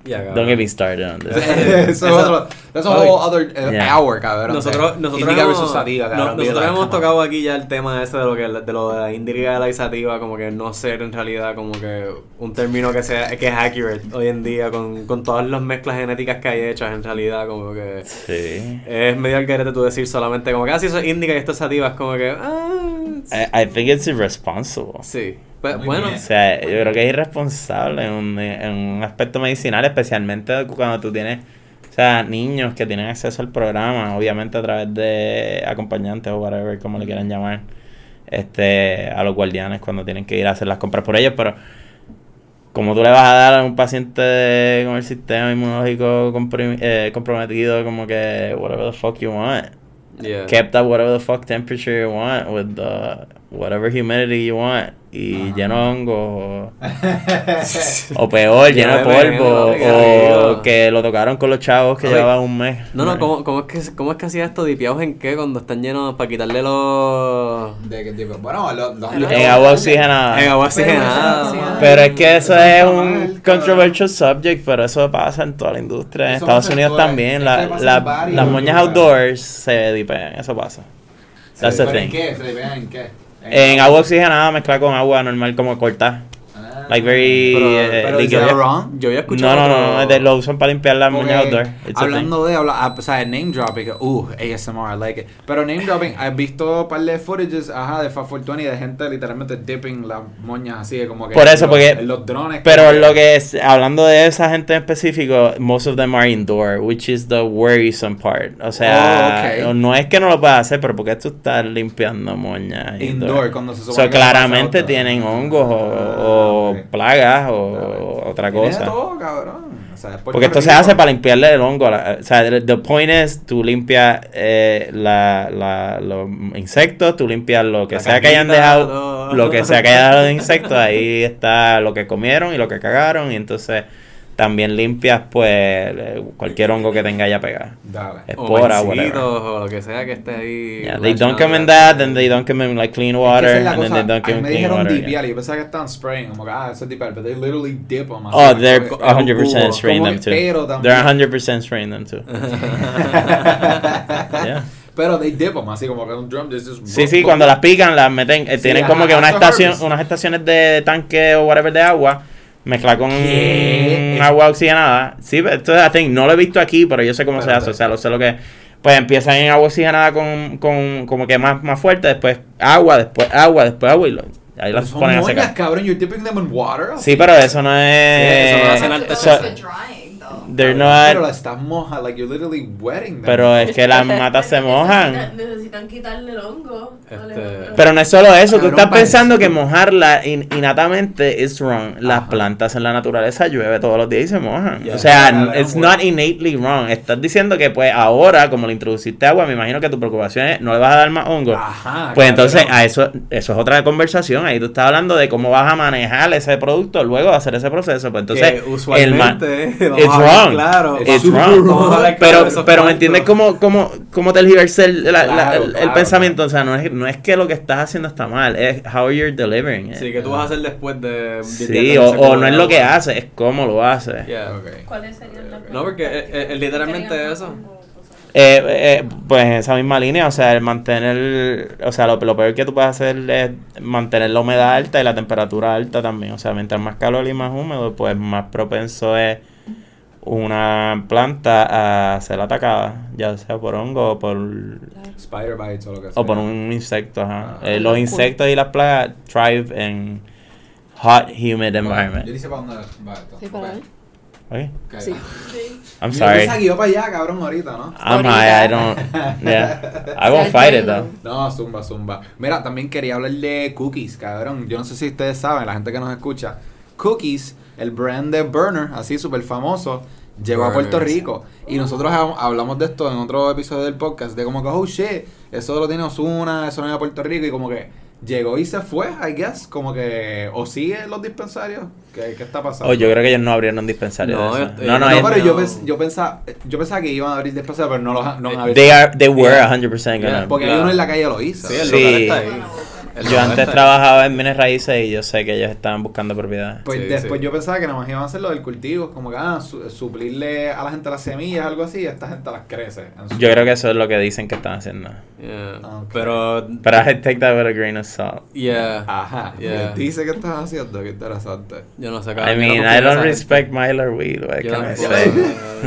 Cabrón. Don't get me started on this. Eso es otro. That's a whole other uh, Yeah. hour, cabrón. Nosotros, nosotros, Indica hemos, versus sativa, no- cabrón. nosotros Be like, hemos tocado aquí ya el tema ese de lo que de lo de la índica y la isativa, como que no ser en realidad como que un término que sea que es accurate hoy en día con, con todas las mezclas genéticas que hay hechas en realidad como que Sí. es medio al garete tú decir solamente como que ah, si eso es índica y esto es sativa es como que ah I, I think it's irresponsible. sí Pues, bueno bien. O sea, yo creo que es irresponsable en un, en un aspecto medicinal, especialmente cuando tú tienes, o sea, niños que tienen acceso al programa, obviamente a través de acompañantes o whatever, como le quieran llamar, este, a los guardianes cuando tienen que ir a hacer las compras por ellos, pero como tú le vas a dar a un paciente con el sistema inmunológico eh, comprometido, como que whatever the fuck you want, yeah. kept at whatever the fuck temperature you want, with the whatever humidity you want, y Ajá. lleno de hongos, o, o peor, lleno de polvo, o que lo tocaron con los chavos que Oye, llevaban un mes. no no ¿cómo, cómo es que cómo es que hacía esto dipiados en qué cuando están llenos para quitarle los De que tipo, bueno, lo, lo- En En agua oxigenada. en agua Pero oxigenada. Pero es que eso Eso es un mal, controversial subject, pero eso pasa en toda la industria. En Eso Estados Unidos también. La, varios las moñas outdoors se dipean, eso pasa. That's the ¿Pero en thing. qué? ¿Se vean en qué? En agua oxigenada mezclada con agua normal como cortar. Like very Pero- Pero is líquido. that wrong? yo había No, escuchado no, no, no, de- lo usan para limpiar las Porque moñas outdoor. It's hablando de habla, ah, o sea, name dropping, uh, ASMR, I like it. Pero name dropping, he visto un par de footages, ajá, de Fast 420 de gente literalmente dipping las moñas así, como que. Por eso, los- porque- Los drones. Pero lo que es, hablando de esa gente en específico, most of them are indoor, which is the worrisome part. O sea, Oh, no es que no lo puedas hacer, pero porque tú estás limpiando moñas Indoor, cuando se supone So, claramente tienen hongos o, Ah, o plagas o otra cosa. todo, cabrón. O sea, es Puerto Porque esto se hace para limpiarle el hongo. la- O sea, the, the point is, tú limpias eh, la, la, los insectos, tú limpias lo que La sea que hayan dejado, lo que sea que haya dejado de insectos, ahí está lo que comieron y lo que cagaron, y entonces también limpias pues eh, cualquier hongo que tenga ya pegado. Dale. o Espora, whatever. maicitos, o lo que sea que esté ahí Yeah, they don't come in that, then they don't come in like clean Es que water, es and then cosa, they don't come in me clean dijeron water. DPL yeah. y yo pensaba que estaban spraying, como que, ah, eso es DPL, pero they literally dip them. así, Oh, they're como- 100% spraying them que- too. They're 100% spraying them too. Yeah. Pero they dip them, así como que un drum. this is- Sí, sí, cuando las pican, las meten, eh, Sí, tienen ajá, como que una estación, unas estaciones de tanque o whatever de agua, mezclar con ¿Qué? agua oxigenada. Sí, pero esto es I think, no lo he visto aquí, pero yo sé cómo se hace, o sea, lo sé lo que... Pues empiezan en agua oxigenada con, con como que más, más fuerte, después agua, después agua, después agua y lo- ahí las ponen a secar. cabrón, you're dipping them in water. Sí, pero eso no es... eso no hacen Pero not- la estás moja, like you're literally wetting them. pero es que las matas se mojan. Necesitan, necesitan quitarle el hongo. Este- Pero no es solo eso, tú Cabrón, estás pensando que mojarla in- innatamente es wrong. Las Ajá. plantas en la naturaleza llueve todos los días y se mojan. O sea, ya, it's not innately wrong. Estás diciendo que pues ahora, como le introduciste agua, me imagino que tu preocupación es no le vas a dar más hongo. Ajá. Pues entonces a eso eso es otra conversación. Ahí tú estás hablando de cómo vas a manejar ese producto luego de hacer ese proceso. Pues entonces Que el usualmente it's vamos a- wrong. claro. It's Super wrong. Pero, pero ¿me entiendes cómo, cómo, cómo tergiversa el, la- la- Claro, el, el claro, pensamiento? O sea, no es, no es que lo que estás haciendo está mal, es how you're delivering it. Sí, que tú vas a hacer después de... Sí, o, o no es lo que haces, es cómo lo haces. Yeah. Ok. ¿Cuáles serían las No, porque es, es- es literalmente eso. Eh, eh, pues en esa misma línea, o sea, el mantener, o sea, lo, lo peor que tú puedes hacer es mantener la humedad alta y la temperatura alta también. O sea, mientras más calor y más húmedo, pues más propenso es una planta a ser atacada, ya sea por hongo o por, Spider bites o lo que sea. o por un insecto. Ajá. Ah. Eh, los insectos y las plagas thrive en hot, humid Yo environment. ni sé para dónde va esto. Sí, para. Okay. Ok. Sí. I'm Yo sorry. iba para allá, cabrón, ahorita, ¿no? I'm high, I don't. Yeah. I won't fight it though. No, zumba, zumba. Mira, también quería hablar de Cookies, cabrón. Yo no sé si ustedes saben, la gente que nos escucha. Cookies, el brand de Burner, así súper famoso, llegó a Puerto Burner. Rico. Y nosotros hab- hablamos de esto en otro episodio del podcast, de como que, oh shit, eso lo tiene Osuna, eso no es de Puerto Rico. Y como que llegó y se fue, I guess. Como que, o sigue los dispensarios. ¿Qué, qué está pasando? Oh, yo creo que ellos no abrieron dispensario No, de eso. yo- No, no, no, ellos- pero yo, no. pens- yo, pensaba, yo pensaba que iban a abrir dispensarios, pero no los han- no han abierto. They are, they were Yeah. 100% gonna. Yeah. Porque hay Claro. uno en la calle lo hizo. Sí, el Sí. local está ahí. Yo antes trabajaba en bienes raíces y yo sé que ellos estaban buscando propiedades. Pues Sí, después sí. yo pensaba que nada más iban a hacer lo del cultivo, como que ah, su- suplirle a la gente las semillas, algo así, y esta gente las crece. Yo creo que eso es lo que dicen que están haciendo. Yeah. Ah. Pero... Pero I take that with a grain of salt. Yeah. Ajá, Yeah. dice que estás haciendo, qué interesante. Yo no sé, I mean, no I confío en don't respect Miller Weed. What Yo cabrón.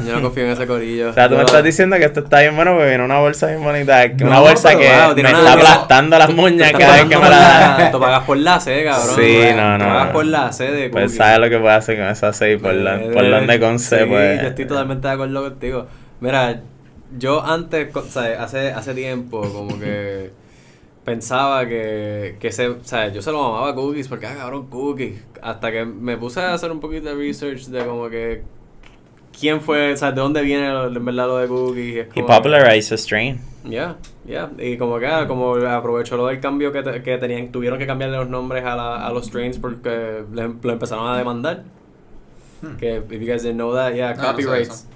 Yo no confío en ese corillo. O sea, tú me estás diciendo que esto está bien bueno porque viene una bolsa bien bonita. No, una bolsa pero, que wow, me está aplastando las cada vez que la da. Tú pagas por la C, cabrón. Sí, güey. no, Tú no, pagas no. por la C de Pues cookie. sabes lo que puede hacer con esa seis por, la, por donde con Sí, C, pues. yo estoy totalmente de acuerdo contigo. Mira, yo antes, sea, hace, hace tiempo, como que pensaba que, que se, o sea, yo se lo mamaba a cookies porque, ah, cabrón, cookies. Hasta que me puse a hacer un poquito de research de como que quién fue, o sea, de dónde viene lo- en verdad lo de cookies. Es He popularized a strain. Yeah, yeah. Y como que ah, como aprovechó lo del cambio que, te- que tenían, tuvieron que cambiarle los nombres a, la, a los strains porque le, lo empezaron a demandar. Que, if you guys didn't know that, yeah, Hmm. Ah, no sé copyrights.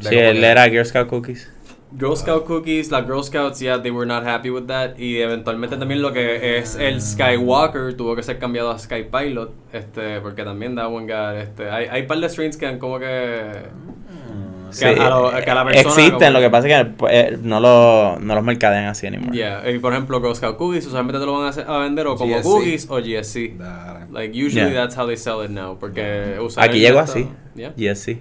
Sí, él era Girl Scout Cookies. Girl Scout cookies, las Girl Scouts, yeah, they were not happy with that. Y eventualmente también lo que es el Skywalker tuvo que ser cambiado a Sky Pilot, este, porque también da buen gas, este, hay, hay par de strains que han como que... Sí, a lo- que a la persona existen, como- lo que pasa es que eh, no, lo, no los mercadean así anymore. Yeah, y por ejemplo, Girl Scout cookies usualmente te lo van a, hacer- a vender o como GSC. cookies o GSC. Like usually Yeah. that's how they sell it now, porque usar Aquí esto- así. Yeah. Yes, sí.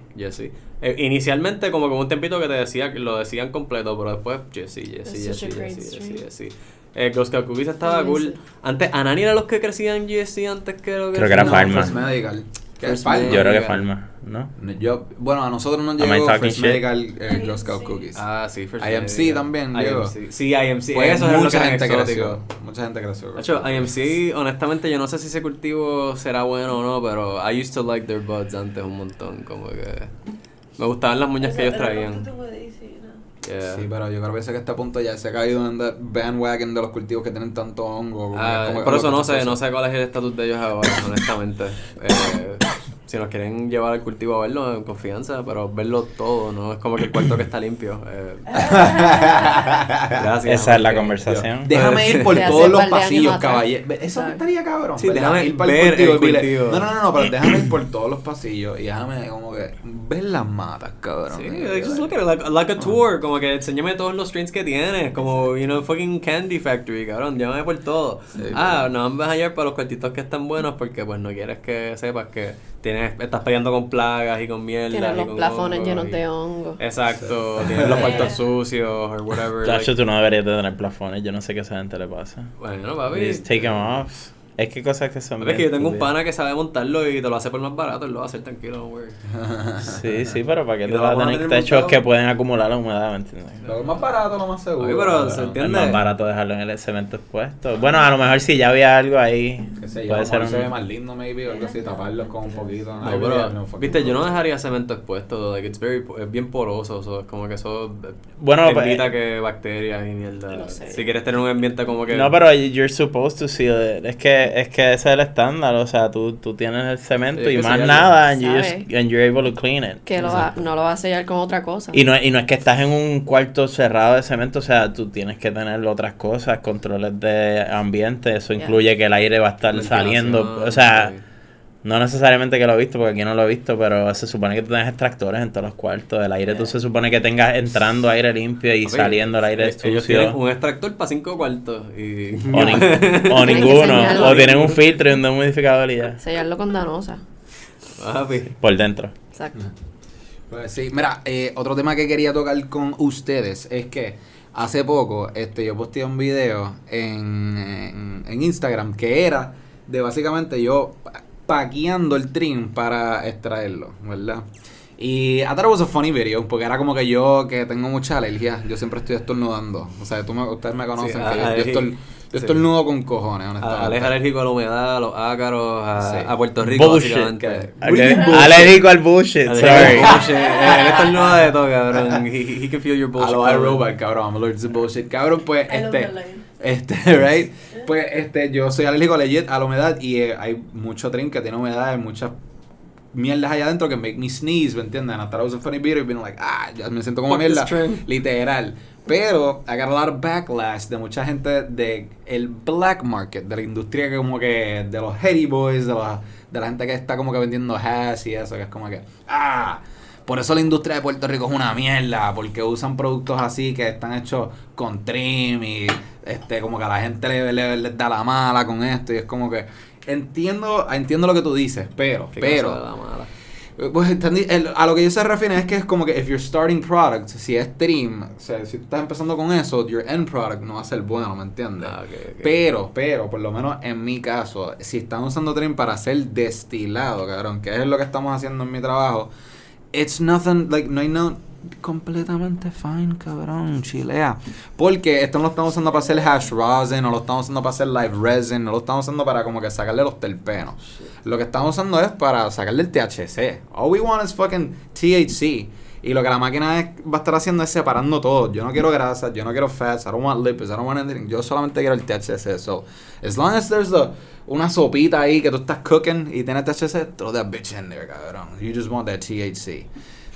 Eh, inicialmente como que un tempito que te decía que lo decían completo, pero después Jesse, Jesse, Jesse, Jesse, Jesse. Eh, Scout Cookies estaba cool. Antes, Anani era los que crecían Jesse antes que lo que Creo que era No, Pharma. First Medical. ¿Qué First es Pharma? Yo creo que. Pharma, ¿no? Yo, bueno, a nosotros nos llegó First shit? Medical eh, Scout IMC. Cookies. Ah, sí, First IMC Medical. también llegó. IMC. Sí, IMC. Pues Eso es mucha era gente creció. Mucha gente creció. De hecho, IMC, honestamente, yo no sé si ese cultivo será bueno o no, pero I used to like their buds antes un montón, como que me gustaban las muñas que ellos traían. Yeah. Sí, pero yo creo que que este punto ya se ha caído en el bandwagon de los cultivos que tienen tanto hongo. Ah, es por eso no sé, no sé cuál es el estatus de ellos ahora, honestamente. Eh, si nos quieren llevar al cultivo a verlo en confianza, pero verlo todo, ¿no? Es como que el cuarto que está limpio. eh. Gracias. Esa es la conversación. Déjame ir por todos los pasillos, caballero. Eso Exacto. estaría cabrón. Sí, ¿verdad? déjame ir para ver el cultivo el cultivo. No, no, no, no, pero déjame ir por todos los pasillos y déjame como que ver las matas, cabrón. Sí, Y- like, just look at it, like, like a tour, como que enséñame todos los strains que tienes, como, you know, fucking Candy Factory, cabrón, llámame por todo. Sí, ah, no me vas a llevar para los cuartitos que están buenos porque, pues, no quieres que sepas que tienes, estás peleando con plagas y con mierda. Tienen y los con plafones hongos llenos y- de hongo. Exacto, tienes los cuartos sucios or whatever. Chacho, like- tú no deberías de tener plafones. Yo no sé qué a esa gente le pasa. bueno, papi. Just take them off. Es que cosas que son. Papi, es que yo tengo un pana que sabe montarlo y te lo hace por más barato, él lo va a hacer tranquilo, worry. Sí, sí, pero ¿para qué Y tú lo vas a tener techos montado. que pueden acumular la humedad, ¿me entiendes? Lo más barato, lo más seguro. Oye, pero se Es entiende. más barato dejarlo en el cemento expuesto. Bueno, a lo mejor si ya había algo ahí, Qué sé yo, puede ser mejor se ve un... más lindo, maybe, o algo así, taparlos con un poquito. No, Ay, pero, no, viste, yo no dejaría cemento expuesto, like, it's very, es bien poroso, so, es como que eso Bueno, pues, evita que bacterias y mierda. No sé. Si quieres tener un ambiente como que... No, pero you're supposed to seal it. Es que que, es que ese es el estándar, o sea, tú, tú tienes el cemento y más nada, and, you just- and you're able to clean it. Que lo va, no lo va a sellar con otra cosa. Y no, y no es que estás en un cuarto cerrado de cemento, o sea, tú tienes que tener otras cosas, controles de ambiente, eso Yeah. incluye que el aire va a estar saliendo, o sea, no necesariamente que lo he visto, porque aquí no lo he visto, pero se supone que tú tienes extractores en todos los cuartos, el aire tú se supone que tengas entrando aire limpio y saliendo el aire eh, Ellos tienen sucio. un extractor para cinco cuartos y... O, ninguno, o tienen un filtro y un dehumidificador y ya, Sellarlo con danosa. Por dentro. Exacto. Pues sí, mira, eh, otro tema que quería tocar con ustedes es que hace poco este, yo posteé un video en, en, en Instagram que era de básicamente yo paqueando el trim para extraerlo, ¿verdad? Y I thought it was a funny video, porque era como que yo que tengo mucha alergia, yo siempre estoy estornudando. O sea, tú me- ustedes me conocen Sí, que yo, a- yo, a- estor- yo sí. estornudo con cojones, A- honestamente. Ale es alérgico a la humedad, a los ácaros, a, Sí. a Puerto Rico, Bullshit. básicamente. Alérgico al bullshit, sorry. Eh, Él estornuda de todo, cabrón. He, he- can feel your A bullshit. lo iRobot, cabrón, I'm allergic to bullshit. Cabrón, pues, este... Este, right? Pues este, yo soy alérgico legit a la humedad y eh, hay mucho trim que tiene humedad, hay muchas mierdas allá adentro que make me sneeze, ¿me entienden? Hasta I was a funny video y being like, ah, ya me siento como Fuck mierda. Literal. Pero I got a lot of backlash de mucha gente de el black market, de la industria que como que de los heady boys, de la, de la gente que está como que vendiendo hash y eso, que es como que, ah, por eso la industria de Puerto Rico es una mierda, porque usan productos así que están hechos con trim y este como que a la gente le, da la mala con esto y es como que entiendo entiendo lo que tú dices, pero pero la mala. pues el- a lo que yo se refiere es que es como que if you're starting product, si es trim, o sea, si estás empezando con eso, your end product no va a ser bueno, ¿me entiendes? Ah, ok, ok. Pero, pero, por lo menos en mi caso, si están usando trim para hacer destilado, cabrón, que es lo que estamos haciendo en mi trabajo, it's nothing, like, no hay no completamente fine, cabrón, chilea. Porque esto no lo estamos usando para hacer hash rosin, no lo estamos usando para hacer live resin, no lo estamos usando para como que sacarle los terpenos. Lo que estamos usando es para sacarle el THC. All we want is fucking THC. Y lo que la máquina es- va a estar haciendo es separando todo. Yo no quiero grasas, yo no quiero fats, I don't want lipids, I don't want anything. Yo solamente quiero el THC. So, as long as there's the, una sopita ahí que tú estás cooking y tienes THC, throw that bitch in there, cabrón. You just want that THC.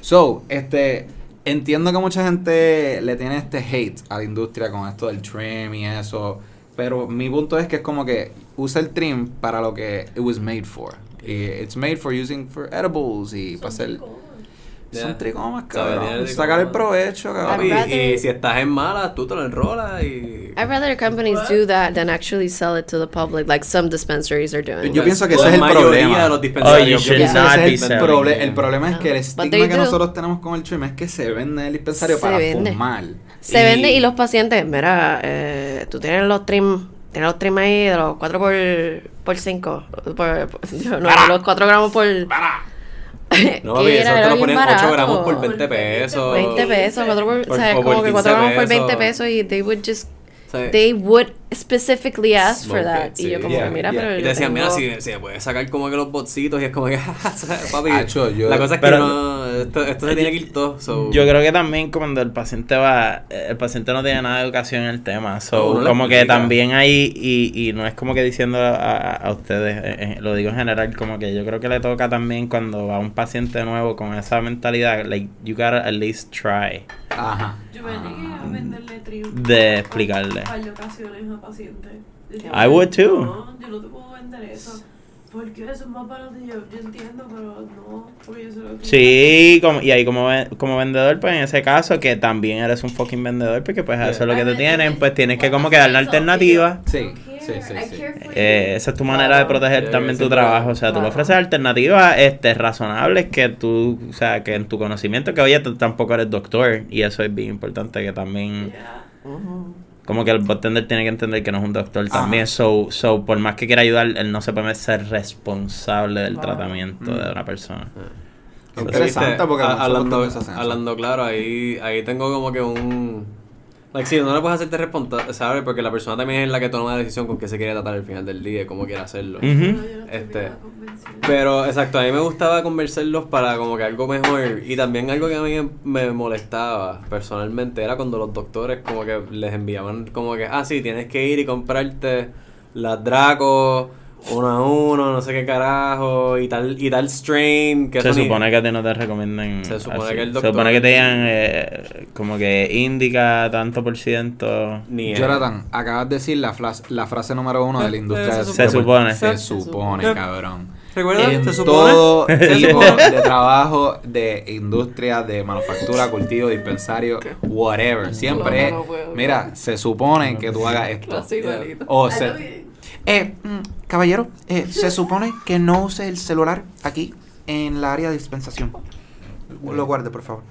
So, este, entiendo que mucha gente le tiene este hate a la industria con esto del trim y eso. Pero mi punto es que es como que usa el trim para lo que it was made for. Y it's made for using for edibles y para hacer... Yeah. tricomas, Sabe, cabrón. tiene Sacar el tricomas. provecho, cabrón. Rather- y si estás en mala, tú te lo enrolas y... I'd rather companies do that than actually sell it to the public, like some dispensaries are doing. Yo pienso que ese La es el problema. de los Oh, dispensarios. you yo should pienso Ese not que be es el, proble- it. el problema es que el estigma que do. nosotros tenemos con el trim es que se vende en el dispensario Se para vende. fumar. Se vende y los pacientes, mira, eh, tú tienes los trim, tienes los trim ahí de los 4 por, por 5, por, por- no, los 4 gramos por... No, ¿Qué papi, eso era? te lo ponen 8 barato. gramos por Por 20 pesos. 20 pesos, 4 por, Por- o sea, o como que 15 4 gramos por 20 pesos. pesos y they would just, ¿sabes? they would specifically ask for Smoke that. it, y yo sí. como Yeah, que, mira, yeah. pero Y te decían, mira, si, si me puedes sacar como que los botcitos y es como que, ¿sabes, papi, Acho, yo- la cosa es que no, esto, esto se tiene que ir todo. so- Yo creo que también cuando el paciente va, el paciente no tiene nada de educación en el tema, so, no como que explica. también hay, y, y no es como que diciendo a, a- a ustedes, eh, eh, lo digo en general, como que yo creo que le toca también cuando va un paciente nuevo con esa mentalidad, like, you gotta at least try Ajá. Yo me llegué a venderle trim. de explicarle. Un par de ocasiones a pacientes. Decía, I would too. No, yo no te puedo vender eso. Porque eso es más barato. y Yo, yo entiendo, pero no. Porque yo se lo Sí, como, y ahí como, como vendedor, pues en ese caso, que también eres un fucking vendedor, porque pues eso es lo que te tienen, pues tienes que como que dar una alternativa. Sí, sí, sí, sí. Eh, esa es tu manera de proteger también tu trabajo. O sea, tú le ofreces alternativas este, razonables que tú, o sea, que en tu conocimiento, que oye, tú tampoco eres doctor. Y eso es bien importante, que también, como que el bartender tiene que entender que no es un doctor Ajá. también. So, so, por más que quiera ayudar, él no se puede ser responsable del Claro. tratamiento Mm. de una persona. Interesante porque hablando, hablando claro, ahí, ahí tengo como que un... Like, sí, no le puedes hacerte responsable porque la persona también es la que toma la decisión con qué se quiere tratar al final del día y cómo quiere hacerlo. Este, Pero, exacto, a mí me gustaba convencerlos para como que algo mejor. Y también algo que a mí me molestaba personalmente era cuando los doctores como que les enviaban como que, ah, sí, tienes que ir y comprarte las Draco uno a uno, no sé qué carajo, y tal, y tal strain. Que Se ni- supone que a ti no te recomiendan. Se supone así. que el Se doctor- supone que te digan eh, como que indica tanto por ciento. Ni Jonathan, acabas de decir la, flas- la frase número uno de la industria Eh, se del Se supone. Se Se supone, supone. cabrón. ¿Recuerdas? En Se supone. todo Se tipo supone. de trabajo, de industria, de manufactura, cultivo, dispensario, whatever. Siempre, No, no puedo. mira, se supone que tú hagas esto. O se. Eh, caballero, eh, se supone que no use el celular aquí en la área de dispensación. Lo guarde, por favor.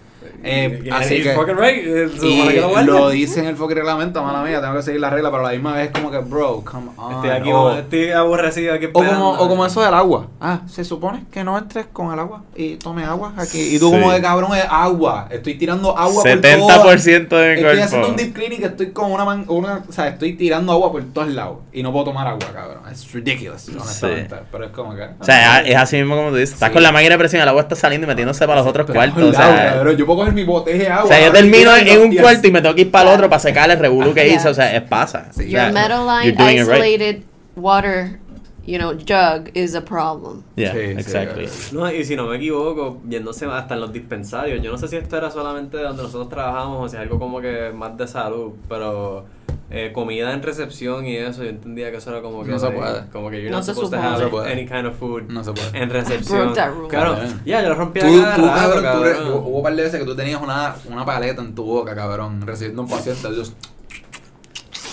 Eh, así que- right, eh, y lo dice en el fucking reglamento, mala mía, tengo que seguir la regla, pero a la misma vez es como que, bro, come on. Estoy aquí, o, estoy aborrecido aquí o como, o como eso del agua. Ah, se supone que no entres con el agua y tome agua aquí. Y tú Sí. Como de cabrón es agua. Estoy tirando agua por 70% de mi Estoy cuerpo. haciendo un deep cleaning que estoy con una, man- una o sea, estoy tirando agua por todos lados y no puedo tomar agua, cabrón. Es ridiculous, honestamente. Pero es como que O sea, es así mismo como tú dices. Estás Sí. con la máquina de presión, el agua está saliendo y metiéndose para los otros cuartos. al O lado, sea, cabrón, yo puedo coger mi botella de agua. o sea, yo termino en, en un Yes. cuarto y me tengo que ir para el otro para secar el revolú que hice. O sea, es pasa. Sí. O sea, Your metal line it right. isolated water, you know, jug is a problem. Yeah, Sí, sí, exactly. cabrón. No, y si no me equivoco, yéndose hasta en los dispensarios, yo no sé si esto era solamente de donde nosotros trabajamos o si es algo como que más de salud, pero eh, comida en recepción y eso, yo entendía que eso era como que... No se like, puede. Como que you're No not se supposed to supone. have No any kind of food No se puede. en recepción. Claro, ya, yo lo rompí Tú, a cada tú, rato, cabrón, tú cabrón. hubo hubo un par de veces que tú tenías una, una paleta en tu boca, cabrón, recibiendo un paciente. Dios,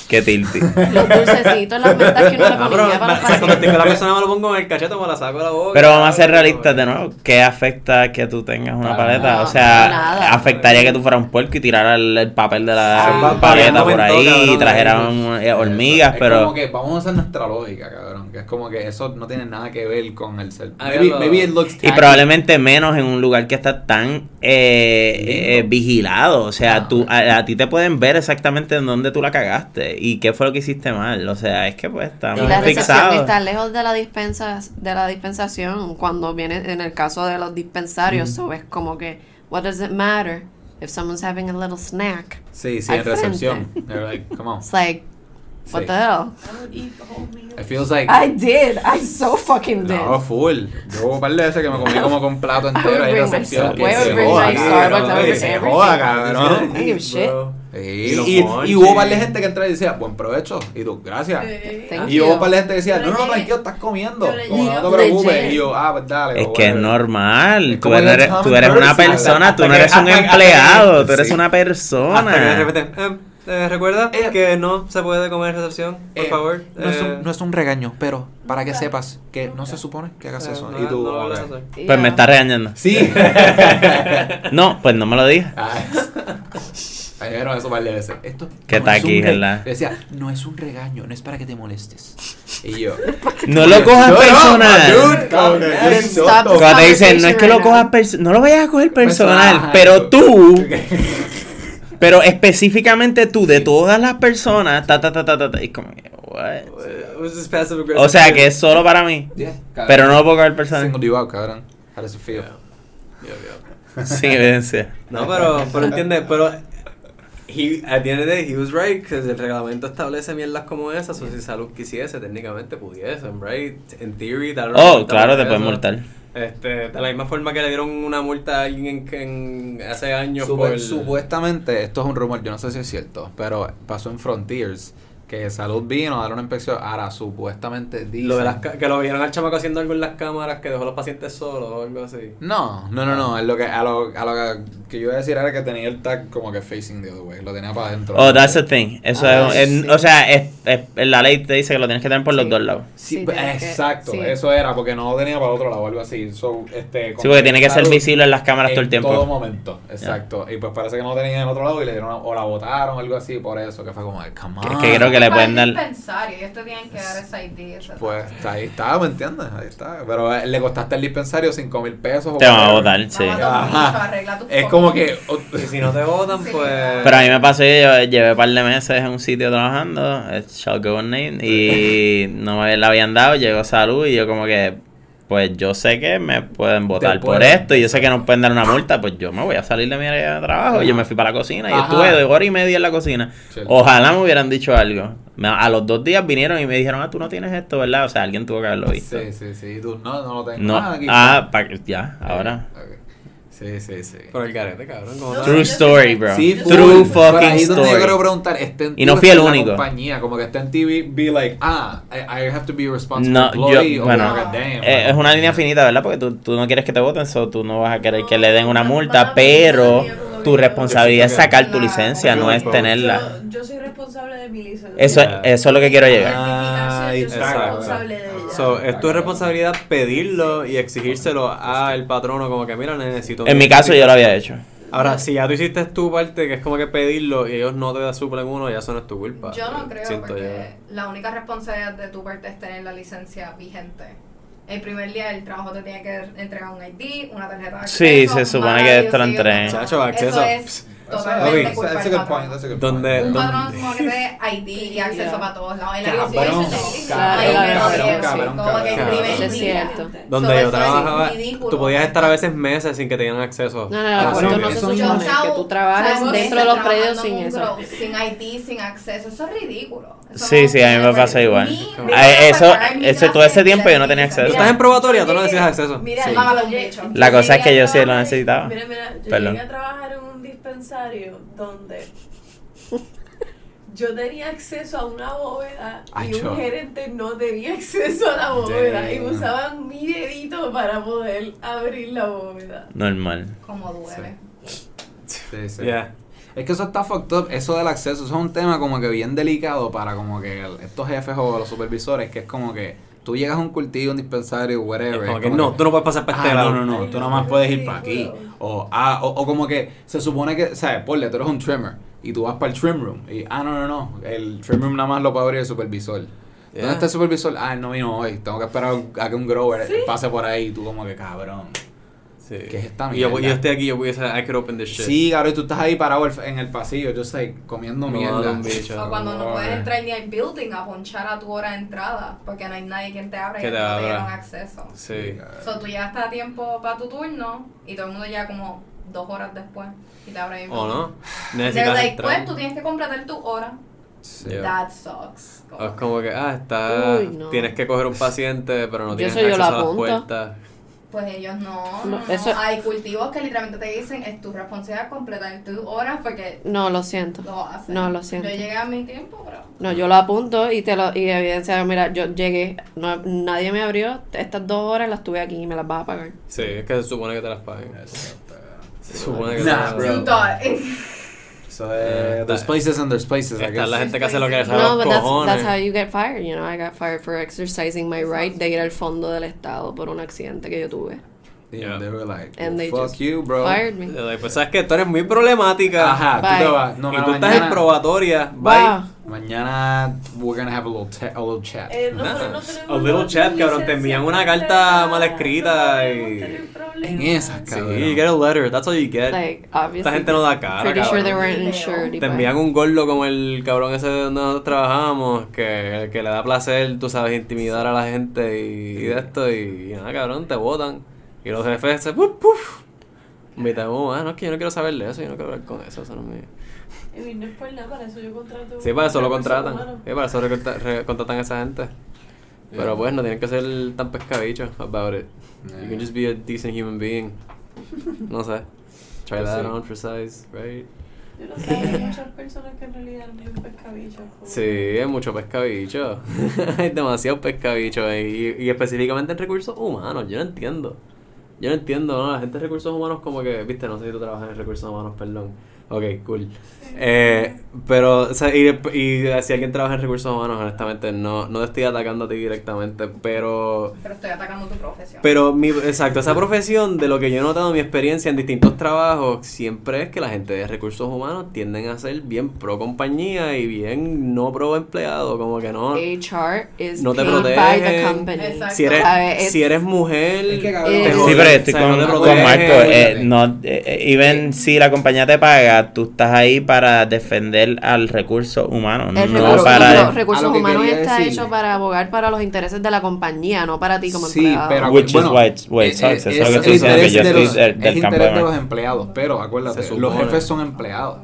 Qué tilti. Los dulcecitos, las mentas que uno le Ah, ponía para o cuando los estoy con la persona me lo pongo en el cachete, me la saco de la boca. Pero vamos a ser realistas de nuevo. ¿Qué afecta que tú tengas una No, paleta? o sea, afectaría que tú fueras un puerco y tiraras el, el papel de la Ah, paleta por ahí y trajeran eh, hormigas, es pero... como que vamos a usar nuestra lógica, cabrón. Que es como que eso no tiene nada que ver con el ser. Ah, Maybe, lo- maybe it looks Y probablemente menos en un lugar que está tan eh, eh, vigilado. O sea, Ah, tú, a, a ti te pueden ver exactamente en dónde tú la cagaste y qué fue lo que hiciste mal. O sea, es que pues Y estamos la recepción fixados. está lejos de la dispensa, de la dispensación. Cuando viene en el caso de los dispensarios, so es como que, what does it matter if someone's having a little snack? Sí, sí, en recepción. They're like, come on. It's like, what Sí. the hell? I would eat the whole meal. It feels like. I did, I so fucking did. No, full. Yo un par de veces que me comí como con un plato entero ahí en recepción. Star- Que se joda, cabrón, se joda, cabrón. I give a shit. Sí, Y y, y hubo un par de gente que entraba y decía, buen provecho. Y tú, gracias. Thank Y hubo un par de gente que decía, Yo no, no, tranquilo, estás comiendo. Como, no te preocupes. Y yo, ah, pues dale. Es o que es normal. Es Tú eres, tú eres una person. persona, tú no eres un empleado, tú eres Sí. una que de persona. repente, eh, recuerda Eh, que no se puede comer en recepción, por eh, favor. No es, Eh, un, no es un regaño, pero para que sepas que no se supone que hagas eso. no, y tú, no. Pues Yeah. me está regañando. Sí. No, pues no me lo digas. Ah, Ahí vieron eso de veces. Esto ¿Qué no tal es un aquí, verdad? Decía, No es un regaño, no es para que te molestes. y yo. No lo cojas Yo no, personal. que. Cuando te dicen, no es que lo cojas personal, no lo vayas a coger personal, Personal. pero tú, pero específicamente tú, de todas las personas, ta, ta, ta, ta, ta, ta, y como what? Aggressive. O sea, que es solo para mí, Yeah, pero no lo puedo coger personal. Single you out, cabrón. How does it feel? Yeah, yeah. Sin evidencia. No, pero, pero entiende, pero he, at the end of the day, he was right, que el reglamento establece mierdas como esas, o si salud quisiese, técnicamente pudiesen, right? En theory, Oh, claro, te pueden eso. Este, de la misma forma que le dieron una multa a alguien en, en- hace años Supu- por... Supuestamente, esto es un rumor, yo no sé si es cierto, pero pasó en Frontiers que Salud vino a dar una inspección. Ahora, supuestamente dicen... Lo de las, ca- que lo vieron al chamaco haciendo algo en las cámaras que dejó a los pacientes solos o algo así. No, no, no, no. Es lo que, a, lo, a lo que, que yo iba a decir era que tenía el tag como que facing the other way. Lo tenía para adentro. Oh, that's the thing. Eso Ah, es, o sea, es, es- la ley te dice que lo tienes que tener por los dos lados. Sí, que- exacto. sí. Eso era porque no lo tenía para el otro lado o algo así. So, este, Sí, porque tiene que ser visible en las cámaras todo el En tiempo. todo momento, exacto. Y pues parece que no lo tenían en el otro lado y le dieron una- o la botaron o algo así por eso, que fue como, come on. Es que creo que le pueden dar... dispensario, ellos te tienen que dar esa ID. esa Pues ahí está, ¿me entiendes? Ahí está. Pero eh, le costaste al dispensario 5 mil pesos. Te van a votar, sí. Ajá. Es como que. Y si no te votan, Sí. pues... Pero a mí me pasó, yo llevé un par de meses en un sitio trabajando, it shall go unnamed, y no me la habían dado, llegó salud y yo como que, pues yo sé que me pueden votar por esto y yo sé que nos pueden dar una multa, pues yo me voy a salir de mi área de trabajo. Yo me fui para la cocina y Ajá. estuve de hora y media en la cocina. Sí. Ojalá me hubieran dicho algo. A los dos días vinieron y me dijeron, ah, tú no tienes esto, ¿verdad? O sea, alguien tuvo que haberlo visto. Sí, sí, sí. Tú, no, no lo tengo. No, aquí ah, está. pa- ya, ahora. Ok. Sí, sí, sí. Por el garete, cabrón. ¿cómo No, True yo story, bro. Sí, True fucking ahí es donde yo story. quiero preguntar, está en Y no fui el único. compañía, como que está en TV, be like, ah, I, I have to be responsible No, employee, yo, o bueno, como que, damn, eh, es una línea finita, ¿verdad? Porque tú, tú no quieres que te voten, so tú no vas a querer que le den una multa, pero tu responsabilidad es sacar tu licencia, no es tenerla. Yo, yo soy responsable de mi licencia. Eso, Yeah. eso es lo que quiero llegar. Ah, yo soy exacto. responsable de. So, es tu responsabilidad pedirlo y exigírselo al patrono como que, mira, necesito... En mi caso yo lo había hecho. Ahora, si ya tú hiciste tu parte, que es como que pedirlo y ellos no te suplen uno, ya eso no es tu culpa. Yo no creo Siento porque la única responsabilidad de tu parte es tener la licencia vigente. El primer día del trabajo te tiene que entregar un ID, una tarjeta de Sí, acceso, se supone que esto lo entreguen. Chacho, acceso. Eso es totalmente culpa That's a good point, that's a good Donde-. Un donde- patrón como que ID y acceso Yeah. para todos lados. En la Cabrón, como que es cierto. Donde yo trabajaba, tú podías estar a veces meses sin que te dieran acceso. No, no, sí, no se supone que tú trabajes dentro de los predios sin eso. Sin ID, sin acceso. Eso es ridículo. Sí, no sí, a mí me pasa igual. Ah, eso- ese- todo ese tiempo yo no tenía acceso. Estás en probatoria, tú no decías acceso. Mira. La cosa es que yo sí lo necesitaba. Mira, mira, yo Perdón. llegué a trabajar en un dispensario donde yo tenía acceso a una bóveda y un gerente no tenía acceso a la bóveda y usaban mi dedito para poder abrir la bóveda. Normal. Como duele. Sí, sí. Yeah. Es que eso está fucked up, eso del acceso, eso es un tema como que bien delicado para como que el- estos jefes o los supervisores, que es como que tú llegas a un cultivo, un dispensario, whatever. Es como no, tú no puedes pasar para este Ah, lado. no, no, no, tú no, nomás puedes ir para aquí. O, ah, o, o como que se supone que, ¿sabes? Ponle, tú eres un trimmer y tú vas para el trim room. Y, ah, no, no, no, el trim room nada más lo puede abrir el supervisor. Yeah. ¿Dónde está el supervisor? Ah, él no vino hoy, tengo que esperar a que un grower pase por ahí y tú como que cabrón. Sí. ¿Qué es esta Y yo, mierda? yo estoy aquí, yo pudiese, I could open this shit. Sí, cabrón, y tú estás ahí parado en el pasillo, yo sé, comiendo No, mierda. un bicho. O cuando no puedes entrar ni al building a ponchar a tu hora de entrada porque no hay nadie quien te abra y te no te abra. dieron acceso. Sí. So, tú llegaste a tiempo para tu turno y todo el mundo llega como dos horas después y te abre el ¿O no? Necesitas like, entrar. pues tú tienes que completar tu hora. Sí. Yeah. That sucks. O es como que, ah, está, Uy, no. tienes que coger un paciente, pero no Yo tienes eso yo acceso a las puertas. Pues ellos no. No, no, eso- Hay cultivos que literalmente te dicen es tu responsabilidad completar tus horas porque No, lo siento. lo hacen. No, lo siento. Yo llegué a mi tiempo, pero. No, yo lo apunto y te lo y evidencia, mira, yo llegué, no, nadie me abrió, estas dos horas las tuve aquí y me las vas a pagar. Sí, es que se supone que te las paguen. Se supone que Nah, te bro. You thought. So, eh, there's places and there's places, I guess. la gente que hace lo que les da No, but that's, that's how you get fired, you know, I got fired for exercising my right de ir al fondo del estado por un accidente que yo tuve. Yeah, they were like, And they fuck just you, bro. Fired me. Doy, Pues sabes que tú eres muy problemática. Ajá, tú Bye. te vas. No, y no, tú estás en probatoria. Wow. Bye. mañana we're gonna have a little, te- a little chat. Eh, no tenemos A little chat, cabrón, te envían una carta mal escrita no y-. En esas, Sí, cabrón. you get a letter. That's all you get. Like, obviously. Esta gente no da cara, Pretty sure they cabrón. weren't insured. y Te envían un gordo como el cabrón ese donde nosotros trabajamos, que, que le da placer, tú sabes, intimidar a la gente y, y de esto, y, nada, cabrón, te votan. Y los jefes se puf, puf. Invitan, oh, ah, no, es que yo no quiero saber de eso, yo no quiero hablar con eso, eso no es mío. Y no es por nada, para eso yo contrato. Sí, para eso lo contratan. Sí, para eso contratan a esa gente. Pero pues no tienen que ser tan pescabichos about it. You can just be a decent human being. No sé. Try Pues that sí. on for size, right? Yo no sé, hay muchas personas que en realidad no son pescabichos. como- Sí, hay mucho pescabicho. hay demasiado pescabicho. Y, y específicamente en recursos humanos. Yo no entiendo. Yo no entiendo, ¿no? La gente de recursos humanos como que, viste, no sé si tú trabajas en recursos humanos, perdón. Ok, cool. Eh, pero, o sea, y, y si alguien trabaja en recursos humanos, honestamente, no, no te estoy atacando a ti directamente, pero... Pero estoy atacando tu profesión. Pero, mi, exacto, esa profesión, de lo que yo he notado en mi experiencia en distintos trabajos, siempre es que la gente de recursos humanos tienden a ser bien pro compañía y bien no pro empleado, como que no... HR is No te paid by the protegen. Si eres, ¿Sabes? si eres mujer, Es que, cabrón, te Sí, pero estoy o sea, con, no te con protegen. Marco. eh, no, eh, eh, even si la compañía te paga, tú estás ahí para defender al recurso humano, El no recurso- para... los recursos humanos está decir. hecho para abogar para los intereses de la compañía, no para ti como Sí, empleado. pero Which bueno, eh, eh, es el interés de los- del es interés de- los empleados, pero acuérdate, Se los jefes son empleados.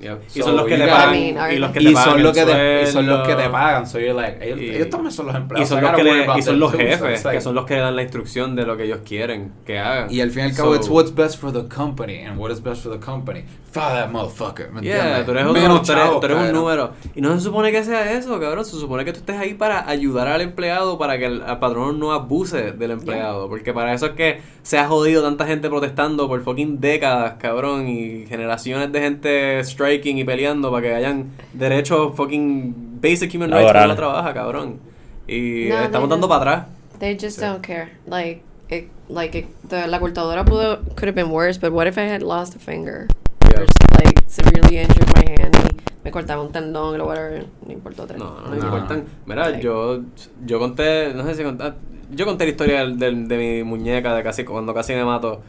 Yep. Y So, son los que te pagan. I mean, y los que y te pagan. son los que el te, y son los que te pagan, so you're like, ellos, Y- ellos también son los Y empleados. son, I los que le- y son los jefes, que son los que dan la instrucción de lo que ellos quieren que hagan. Y al fin y al cabo, So- it's what's best for the company. And what is best for the company. Fire that motherfucker. ¿me Yeah, tú eres, un, Menos tú eres- chavos, tú eres un número. Y no se supone que sea eso, cabrón. Se supone que tú estés ahí para ayudar al empleado, para que el, al patrón no abuse del empleado. Porque para eso es que se ha jodido tanta gente protestando por fucking décadas, cabrón. Y generaciones de gente striking y peleando para que hayan derechos fucking basic human rights cuando Laborales. uno trabaja, cabrón. Y No, estamos no, dando no. para atrás. They just Sí. don't care. Like, it, like it, the, la cortadora pudo could have been worse, but what if I had lost a finger? Yeah. Or just, like severely injured my hand y me cortaba un tendón o whatever, no importa otra. No, no, No. me importan. Mira, Like- yo, yo conté, no sé si conté, yo conté la historia del, del- de mi muñeca de casi cuando casi me mato.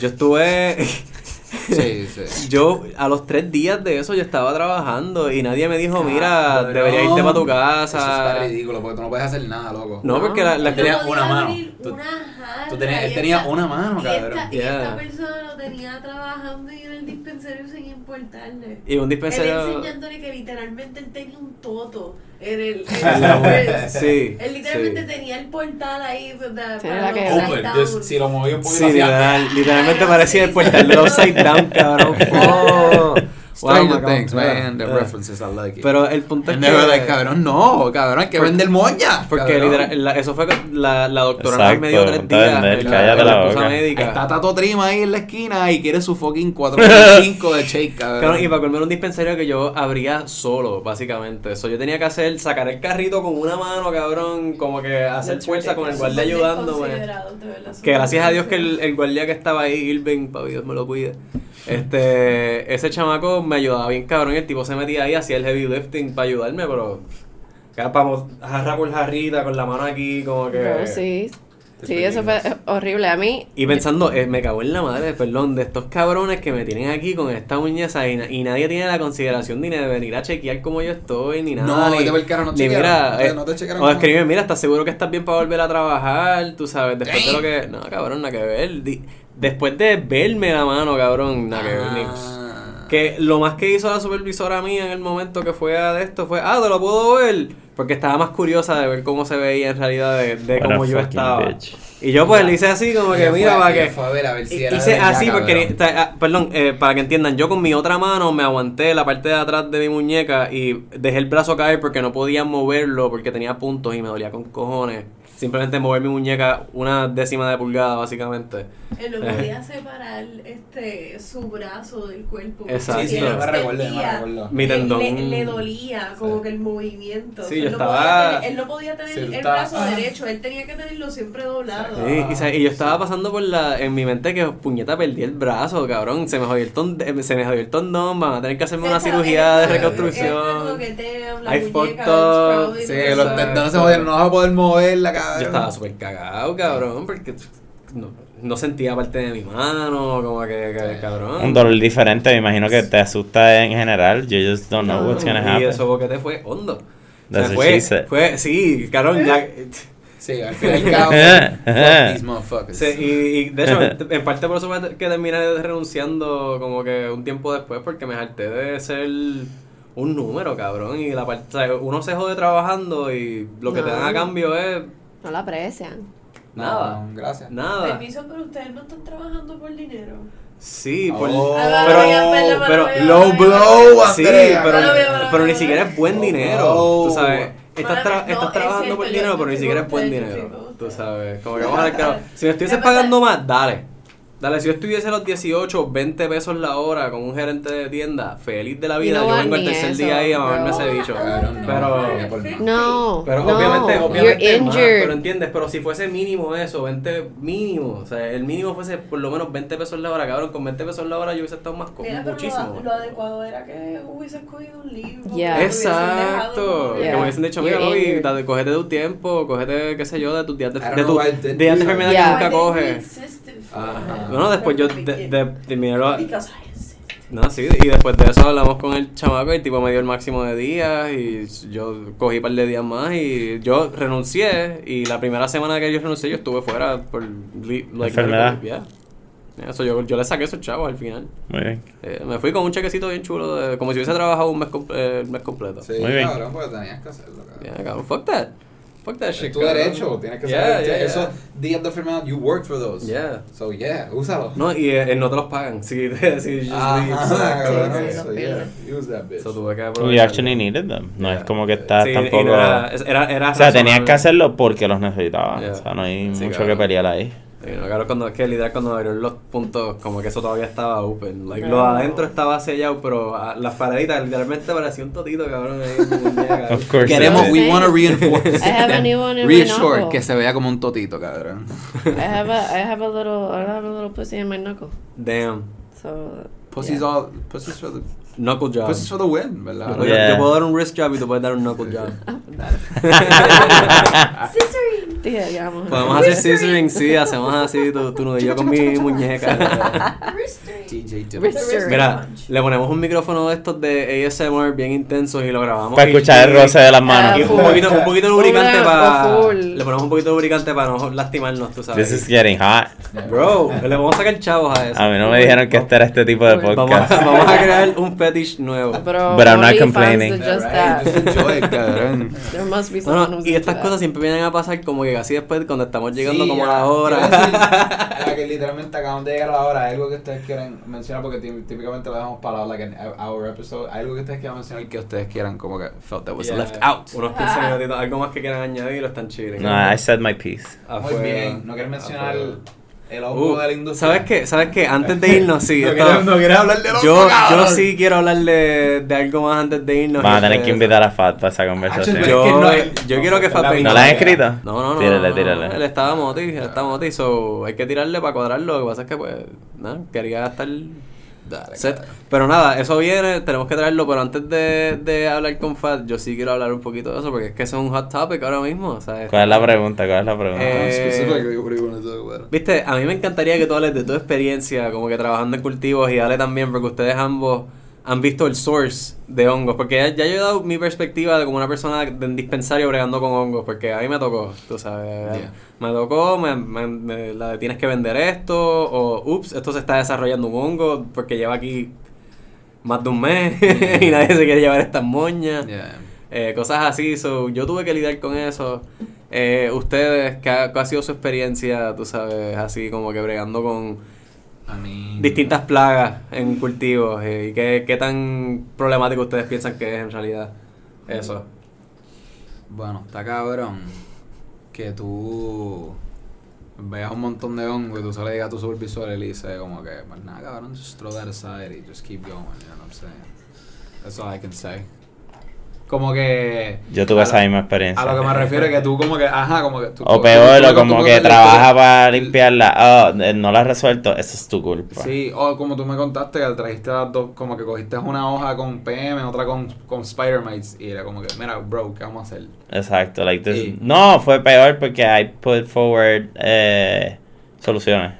Yo estuve, Sí, sí. yo a los tres días de eso yo estaba trabajando y nadie me dijo, mira, Cabrón, deberías irte para tu Eso está casa. ridículo porque tú no puedes hacer nada, loco. No, porque la, la Él tenía una mano. Tú- una jarra tú tenías- él y tenía esta- una mano, y cabrón. esta- Y Yeah. esta persona lo tenía trabajando en el dispensario sin importarle. y un Él dispensario. enseñándole que literalmente él tenía un toto en el. En la en web. el- Sí, Él literalmente sí. tenía el portal ahí. de- de- Sí, para la los que- upside Open, down. si lo moví un poquito Sí, hacia- literal, literalmente Ay, parecía el portal del upside down, cabrón. Oh. Stranger Wow, Things, man, the Yeah. references I like it. Pero el punto es que. like, cabrón, no, cabrón, hay que Porque- vender moña. Porque literal, la- eso fue que la, la doctora Exacto, me dio tres días. la, cállate la boca. médica. Está Tato Trima ahí en la esquina y quiere su fucking 4.5 de shake, cabrón. Cabrón, y para colmar un dispensario que yo abría solo, básicamente. Eso yo tenía que hacer, sacar el carrito con una mano, cabrón, como que hacer fuerza con el guardia ayudándome. Que gracias a Dios que el, el guardia que estaba ahí, Irving, para Dios me lo cuide. Este, ese chamaco me ayudaba bien cabrón. El tipo se metía ahí, hacía el heavy lifting para ayudarme, pero. Vamos, jarra por jarrita, con la mano aquí, como que. Sí. Sí, eso fue horrible. A mí, Y pensando, eh, me cago en la madre, perdón, de estos cabrones que me tienen aquí con esta uñeza y, na- y nadie tiene la consideración ni de venir a chequear cómo yo estoy, ni nada. No, ni, carajo, no ni mira, no te- eh, no te chequearon O nada. escribe, mira, ¿estás seguro que estás bien para volver a trabajar? Tú sabes, después de lo que... No, cabrón, nada que ver. Di- después de verme la mano, cabrón, nada Ah. Que lo más que hizo la supervisora mía en el momento que fue a de esto fue, ah, te lo puedo ver. Porque estaba más curiosa de ver cómo se veía en realidad de, cómo yo estaba. bitch. Y yo pues le hice así como que mira para que... fue a ver a ver si Y- era Hice verdad, así porque, cabrón. ah, perdón, eh, para que entiendan, yo con mi otra mano me aguanté la parte de atrás de mi muñeca y dejé el brazo caer porque no podía moverlo porque tenía puntos y me dolía con cojones. Simplemente mover mi muñeca una décima de pulgada, básicamente. Él no podía separar este, su brazo del cuerpo. Exacto. Sí, sí, Él yo me recuerdo, yo me. Mi le- tendón. Le, le dolía como que el movimiento. Sí, Él yo no estaba- podía tener- él no podía tener Sí, el estaba- brazo ah. derecho, él tenía que tenerlo siempre doblado. Sí, y, yo estaba pasando por la en mi mente que puñeta perdí el brazo, cabrón, se me jodió el ton, eh, se me jodió el tendón, van a tener que hacerme una cirugía de reconstrucción. I fucked up. Sí, los tendones se jodieron, no vas a poder moverla, cabrón. Yo estaba súper cagado, cabrón, porque no, no sentía parte de mi mano, como que, que cabrón. Un dolor diferente, me imagino que te asusta en general. You just don't know what's gonna Y happen. eso boquete fue hondo. O sea, fue, she said. fue, sí, cabrón, ya, Sí, al fin y al cabo, fuck these motherfuckers. Sí, y, y de hecho, en parte por eso fue que terminé renunciando como que un tiempo después, porque me harté de ser un número, cabrón. Y la parte, o sea, uno se jode trabajando y lo que te dan a No. cambio es no la aprecian. nada. No, gracias. Nada. Permiso, pero ustedes no están trabajando por dinero. Sí, por, Oh. pero, Pero- pero, Low blow, sí, pero, pero ni siquiera es buen dinero. oh. Tú sabes, estás, tra- no, estás es trabajando cierto, por dinero, pero ni siquiera es buen dinero. Tú sabes, como que vamos a claro. Si me estuvieses pagando más, dale. Dale, si yo estuviese a los 18, 20 pesos la hora con un gerente de tienda, feliz de la vida, no yo vengo el tercer eso, día ahí a mamarme ese bicho. Pero-. No, Pero no, obviamente, you're obviamente más, injured. pero entiendes, pero si fuese mínimo eso, 20 mínimo, o sea, el mínimo fuese por lo menos 20 pesos la hora, cabrón, con 20 pesos la hora yo hubiese estado más pero muchísimo. Lo, lo adecuado era que hubiese escogido un libro. Yeah. hubiesen Exacto, que Yeah. me hubiesen dicho, mira, Bobby, cógete de tu tiempo, cógete, qué sé yo, de tus días de, tu días de enfermedad que nunca coges. Ajá. Bueno, después yo de, de, I insist. No, sí, y después de eso hablamos con el chamaco y el tipo me dio el máximo de días y yo cogí un par de días más y yo renuncié y la primera semana que yo renuncié yo estuve fuera por li- like, Enfermedad. yeah. Eso yo, yo le saqué esos chavos al final. Muy bien. Eh, me fui con un chequecito bien chulo, de- como si hubiese trabajado un mes, eh, el mes completo. Sí, Muy bien. cabrón, porque tenías que hacerlo, cabrón. Yeah, cabrón, fuck that. Fuck that shit. tu derecho, tienes que Yeah, saber. yeah, yeah. Esos días de enfermedad, you worked for those. Yeah. So, yeah, úsalo. No, y eh, no te los pagan. Sí, sí, just Ajá, leave. so, sí, yeah, use that bitch. So tuve que aprovechar. actually needed them. No es como que estás Sí, tampoco... era, era, era o sea, tenías que hacerlo porque los necesitabas. Yeah. O sea, no hay Sí, mucho que pelear ahí. No, claro, cuando es que literal cuando abrieron los puntos, como que eso todavía estaba open. Like, No. Lo de adentro estaba sellado, pero ah, las pareditas literalmente parecía un totito, cabrón. Ahí, muñeca. Of course. Queremos, we want to reinforce. I have a new one in my Reassure que se vea como un totito, cabrón. I have a I have a little I have a little pussy in my knuckle. Damn. So Pussy's yeah. all, pussy's for the, Knuckle job. pussy's for the win, ¿verdad? Yeah. Yo puedo dar un wrist job y tú puedes dar un knuckle job. Scissoring. Tía, ya vamos. Podemos hacer scissoring, sí, hacemos así tu, tu nudillo con mi muñeca. Mira, le ponemos un micrófono de estos de ASMR bien intensos y lo grabamos. Para escuchar el roce de las manos. Y un poquito, un poquito de lubricante para. Le ponemos un poquito de lubricante para no lastimarnos, tú sabes. This is getting hot. Bro, le vamos a sacar chavos a eso. A mí no me dijeron que este era este tipo de Vamos- Vamos a, podcast. vamos a crear un fetish nuevo. Pero But I'm not complaining. of just Right, that. just enjoy it, cabrón. There must be No, someone no, who's y estas cosas that. siempre vienen a pasar como que casi después cuando estamos llegando Sí, como a la hora. Quiero decir, a que literalmente acabamos de llegar a la hora. ¿Hay algo que ustedes quieren mencionar? Porque tí- típicamente lo dejamos para like an hour episode. ¿Hay algo que ustedes quieran mencionar que ustedes quieran como que felt that was Yeah. left out? Unos 15 minutitos, algo más que quieran añadir o están chilling. No, I said my piece. Muy Afuera, bien. ¿No quieren mencionar afuera. El ojo Uh, de la industria? ¿Sabes qué? ¿Sabes qué? Antes de irnos, sí. ¿No esto- quieres, no quieres hablar de yo, yo sí quiero hablar de, de algo más antes de irnos. Van a tener que invitar a Fat para esa conversación. Actually, Yo, no, él- yo quiero que Fat. ¿No la has escrito? No, no, no. Tírale, no, tírale. Él estaba moti, él estaba moti, so hay que tirarle para cuadrarlo. Lo que pasa es que, pues, nada, quería estar Dale. Pero nada, eso viene, tenemos que traerlo. Pero antes de, de hablar con Fat, yo sí quiero hablar un poquito de eso, porque es que eso es un hot topic ahora mismo. ¿Cuál es la pregunta? ¿Cuál es la pregunta? Eh? Viste, a mí me encantaría que tú hables de tu experiencia como que trabajando en cultivos y Ale también, porque ustedes ambos han visto el source de hongos. Porque ya, ya yo he dado mi perspectiva de como una persona de en dispensario bregando con hongos, porque a mí me tocó, tú sabes. Yeah. Me tocó, me, me- me- la de tienes que vender esto, o ups, esto se está desarrollando un hongo porque lleva aquí más de un mes y nadie se quiere llevar estas moñas. Yeah. Eh, cosas así, so, yo tuve que lidiar con eso. Eh, ustedes, ¿qué ha, qué ha sido su experiencia, tú sabes, así como que bregando con I mean, distintas plagas en cultivos? eh, ¿Y qué, qué tan problemático ustedes piensan que es en realidad eso? Bueno, está cabrón que tú veas un montón de hongo y tú se le digas a tu supervisor y le dices como que, pues nada, cabrón, just throw that aside y just keep going, you know what I'm saying? That's all I can say. Como que... Yo tuve esa misma experiencia. A lo que me refiero es que tú como que, ajá, como que... Tú, O peor, o como que tú- trabaja para limpiarla. Oh, eh, no la has resuelto. Eso es tu culpa. Sí, o como tú me contaste que trajiste las dos, como que cogiste una hoja con PM, otra con, con Spider Mites y era como que, mira, bro, ¿qué vamos a hacer? Exacto. Like this-. No, fue peor porque I put forward eh, soluciones.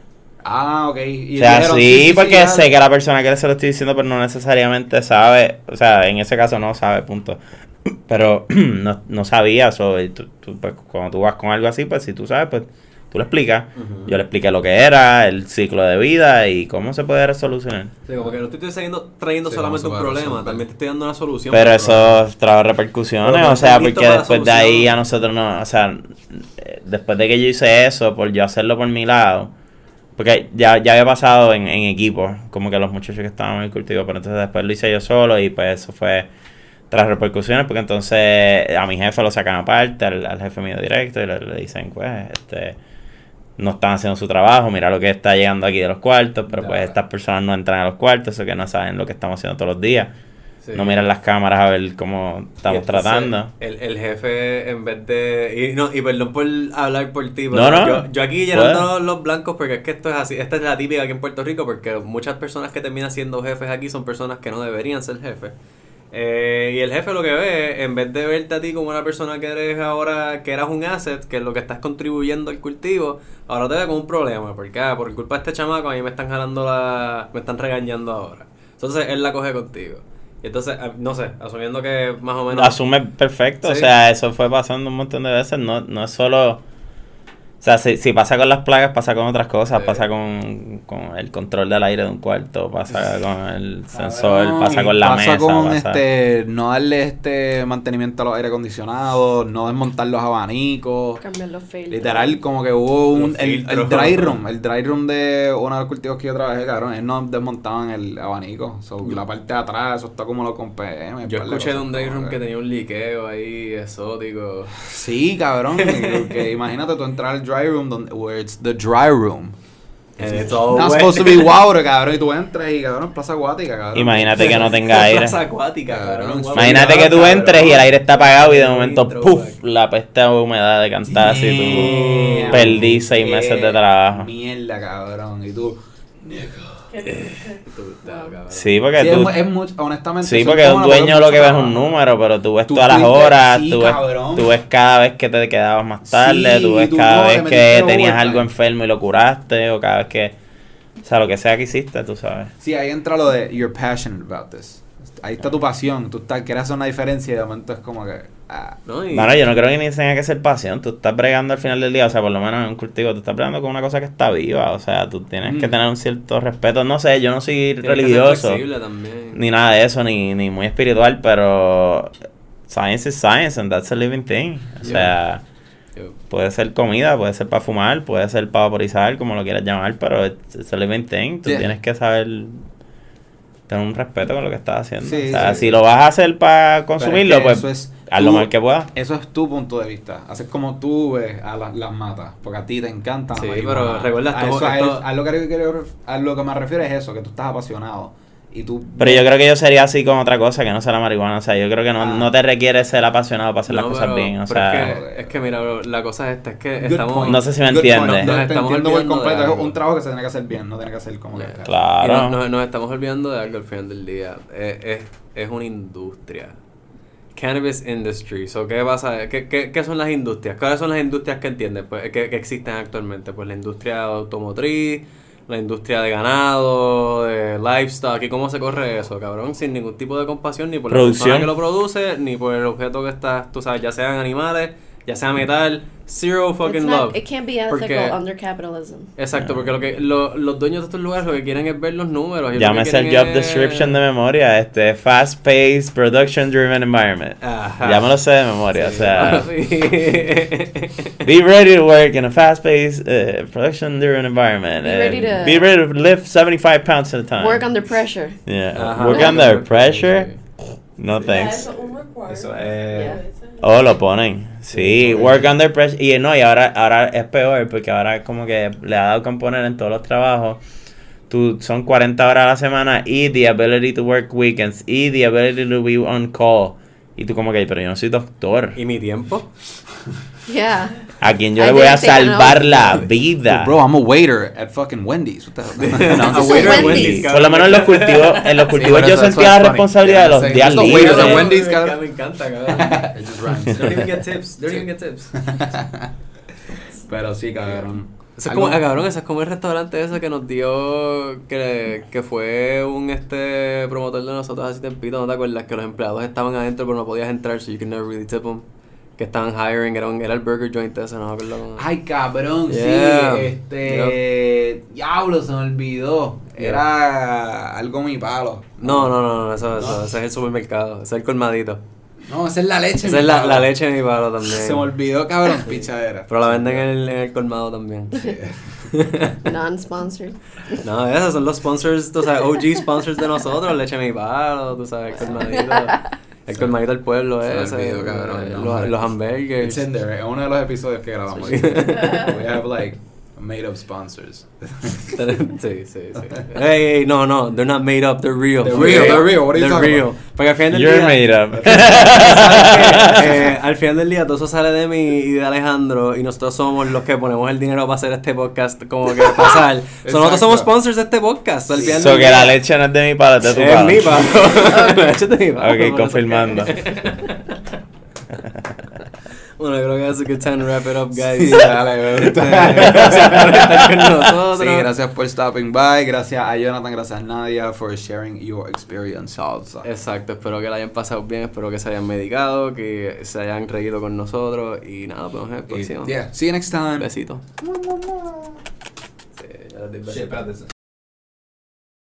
Ah, ok. Y o sea, dijeron, sí, porque sé que la persona que se lo estoy diciendo, pero no necesariamente sabe. O sea, en ese caso no sabe, punto. Pero no, no sabía. So, y tú- tú, pues, cuando tú vas con algo así, pues si tú sabes, pues tú lo explicas. Yo le expliqué lo que era, el ciclo de vida y cómo se puede resolucionar. Sí, como que no te estoy trayendo, trayendo Sí, solamente un problema, resolver. también te estoy dando una solución. Pero eso trajo repercusiones, Pero o sea, porque después de ahí a nosotros no, o sea, eh, después de que yo hice eso, por yo hacerlo por mi lado, porque ya, ya había pasado en, en equipo, como que los muchachos que estaban en el cultivo, pero entonces después lo hice yo solo y pues eso fue tras repercusiones, porque entonces a mi jefe lo sacan aparte, al, al jefe mío directo, y le, le dicen, pues, este, no están haciendo su trabajo, mira lo que está llegando aquí de los cuartos, pero pues estas personas no entran a los cuartos, eso que no saben lo que estamos haciendo todos los días. Sí. No miran las cámaras a ver cómo estamos entonces, tratando. El, el jefe, en vez de. Y, no, y perdón por hablar por ti, pero No, no. Yo, yo aquí llenando los blancos, porque es que esto es así. Esta es la típica aquí en Puerto Rico, porque muchas personas que terminan siendo jefes aquí son personas que no deberían ser jefes. Eh, y el jefe lo que ve, en vez de verte a ti como una persona que eres ahora, que eras un asset, que es lo que estás contribuyendo al cultivo, ahora te ve como un problema, porque ah, por culpa de este chamaco a mí me están jalando la, me están regañando ahora. Entonces él la coge contigo. Y entonces, ah, no sé, asumiendo que más o menos... Asume perfecto, o sea, eso fue pasando un montón de veces, no, no es solo... O sea, si, si pasa con las plagas, pasa con otras cosas, Sí. pasa con, con el control del aire de un cuarto, pasa con el sensor, Cabrón, pasa con la pasa mesa, con pasa- este no darle este mantenimiento a los aire acondicionados, no desmontar los abanicos. Cambiar los filtros. Literal, como que hubo un. El, dry room. El dry room de uno de los cultivos que yo trabajé, cabrón. Ellos no desmontaban el abanico. So, la parte de atrás, eso está como lo con PM. Yo escuché de un dry room que tenía un liqueo ahí exótico. Sí, cabrón. que, que imagínate tú entrar al dry room donde, where it's the dry room. And it's all Not supposed to be water, cabrón. Y tú entras y, cabrón, plaza acuática, cabrón. Imagínate que no tenga aire. Plaza acuática, cabrón. Imagínate que tú Cabrón. entres y el aire está apagado y de momento, Intro, ¡puf! güey. La peste a humedad de cantazo y tú perdí seis meses de trabajo. Mierda, cabrón. Y tú. Sí, porque Sí, tú... es, es mucho, honestamente. Sí, porque un dueño lo que ves es un número, pero tú ves Tú todas las horas, sí, tú, ves, tú ves cada vez que te quedabas más tarde, Sí, tú ves tú cada no, vez que tenías algo enfermo y lo curaste, o cada vez que... O sea, lo que sea que hiciste, tú sabes. Sí, ahí entra lo de you're passionate about this. Ahí está tu pasión. Tú estás, quieres hacer una diferencia y de momento es como que. Ah, No, y- Bueno, yo no creo que ni tenga que ser pasión. Tú estás bregando al final del día, o sea, por lo menos en un cultivo, tú estás bregando con una cosa que está viva. O sea, tú tienes que Mm. tener un cierto respeto. No sé, yo no soy tienes religioso, ni nada de eso, ni, ni muy espiritual, pero science is science and that's a living thing. O sea, puede ser comida, puede ser para fumar, puede ser para vaporizar, como lo quieras llamar, pero it's, it's a living thing. Tú Yeah. tienes que saber tener un respeto con lo que estás haciendo. Sí, o sea, sí. si lo vas a hacer para es consumirlo, que pues es haz lo mal que puedas. Eso es tu punto de vista. Haces como tú ves a la- las matas. Porque a ti te encanta la Sí, pero recuerda, a, eso, a, lo que, quiero- a lo que me refiero es eso, que tú estás apasionado. Y tú. Pero yo creo que yo sería así con otra cosa que no sea la marihuana. O sea, yo creo que no, Ah. no te requiere ser apasionado para hacer las cosas pero- bien. O pero sea, es que, es que mira, bro, la cosa es esta, es que estamos... No sé si me Good entiende. point. Nos Te estamos olvidando completo. Es un trabajo que se tiene que hacer bien, no tiene que hacer como que. Y claro. nos, nos- nos estamos olvidando de algo al final del día. Es, es, es una industria. Cannabis industry. So, ¿qué pasa? ¿Qué, qué, qué son las industrias? ¿Cuáles son las industrias que entiendes? Pues, que, que existen actualmente. Pues la industria automotriz, la industria de ganado, de livestock. ¿Y cómo se corre eso, cabrón? Sin ningún tipo de compasión, ni por la Producción. persona que lo produce, ni por el objeto que está, tú sabes, ya sean animales, ya sea metal. Zero fucking not- love. It can't be ethical Porque- under capitalism. Exacto, porque lo que lo- los dueños de estos lugares lo que quieren es ver los números. y Llámese el job es- description de memoria. Este, fast paced, production driven environment. Ajá. Ya me lo sé de memoria. O Sí, sea, sí. be ready to work in a fast paced, uh, production driven environment. Be ready to- be ready to lift 75 pounds at a time. Work under pressure. Yeah. Ajá. Work under pressure. No thanks. Eso es un requirement. Eso es- Oh, lo ponen. Sí, work under pressure. Y no, y ahora, ahora es peor porque ahora como que le ha dado con poner en todos los trabajos. Tú, son 40 horas a la semana y the ability to work weekends y the ability to be on call. Y tú como que, pero yo no soy doctor. ¿Y mi tiempo? Yeah. ¿A quién yo I le voy a salvar la vida? Bro, I'm a waiter at fucking Wendy's. What the hell? No, This is waiter Wendy's. Wendy's, Por lo menos en los cultivos, en los cultivos pero yo sentía la funny. responsabilidad de los I'm días estos waiters libres. de Wendy's, cabrón. Me encanta, cabrón. It just rhymes. Don't even get tips. Don't even get tips. Pero sí, cabrón. Eso es como, ah, cabrón, eso es como el restaurante ese que nos dio, que, que fue un este promotor de nosotros así tempito, ¿no te acuerdas? Que los empleados estaban adentro pero no podías entrar, so you can never really tip them. Que estaban hiring, era, un- era el burger joint ese, no me acuerdo. cómo- Ay, cabrón, Yeah. sí. Este. Diablo, se me olvidó. Era algo mi palo. No, no, no, no, eso, eso, No. ese es el supermercado, ese es el colmadito. No, esa es la leche. Esa mi es la, leche de mi palo también. Se me olvidó, cabrón, pichadera. Pero la venden en el, en el colmado también. Non-sponsored. No, esos son los sponsors, tú sabes, OG sponsors de nosotros, leche de mi palo, tú sabes, colmadito. El colmadito del pueblo se me ese. olvidó, cabrón, el los, los hamburgers. It's in there. Es uno de los episodios que grabamos. We have like made up sponsors. sí, sí, sí. Hey, hey, no, no, they're not made up, they're real. They're real, they're real. What are you They're talking real. about? Porque al final del You're día. made up. Eh, al final del día todo eso sale de mí y de Alejandro y nosotros somos los que ponemos el dinero para hacer este podcast como que pasar. So, nosotros somos sponsors de este podcast. Al final So del que día. la leche no es de mi palo, es de tu es palo. mi palo. la leche es de mi palo. Ok, confirmando. Bueno, creo que es a good time to wrap it up, guys. Sí, dale, me gusta. Gracias por estar con nosotros. Sí, gracias por stopping by. Gracias a Jonathan, gracias a Nadia for sharing your experience also. Exacto, espero que la hayan pasado bien, espero que se hayan medicado, que se hayan reído con nosotros y nada, pues nos vemos en el próximo. Yeah, see you next time. Besito. Sí, ya les besito.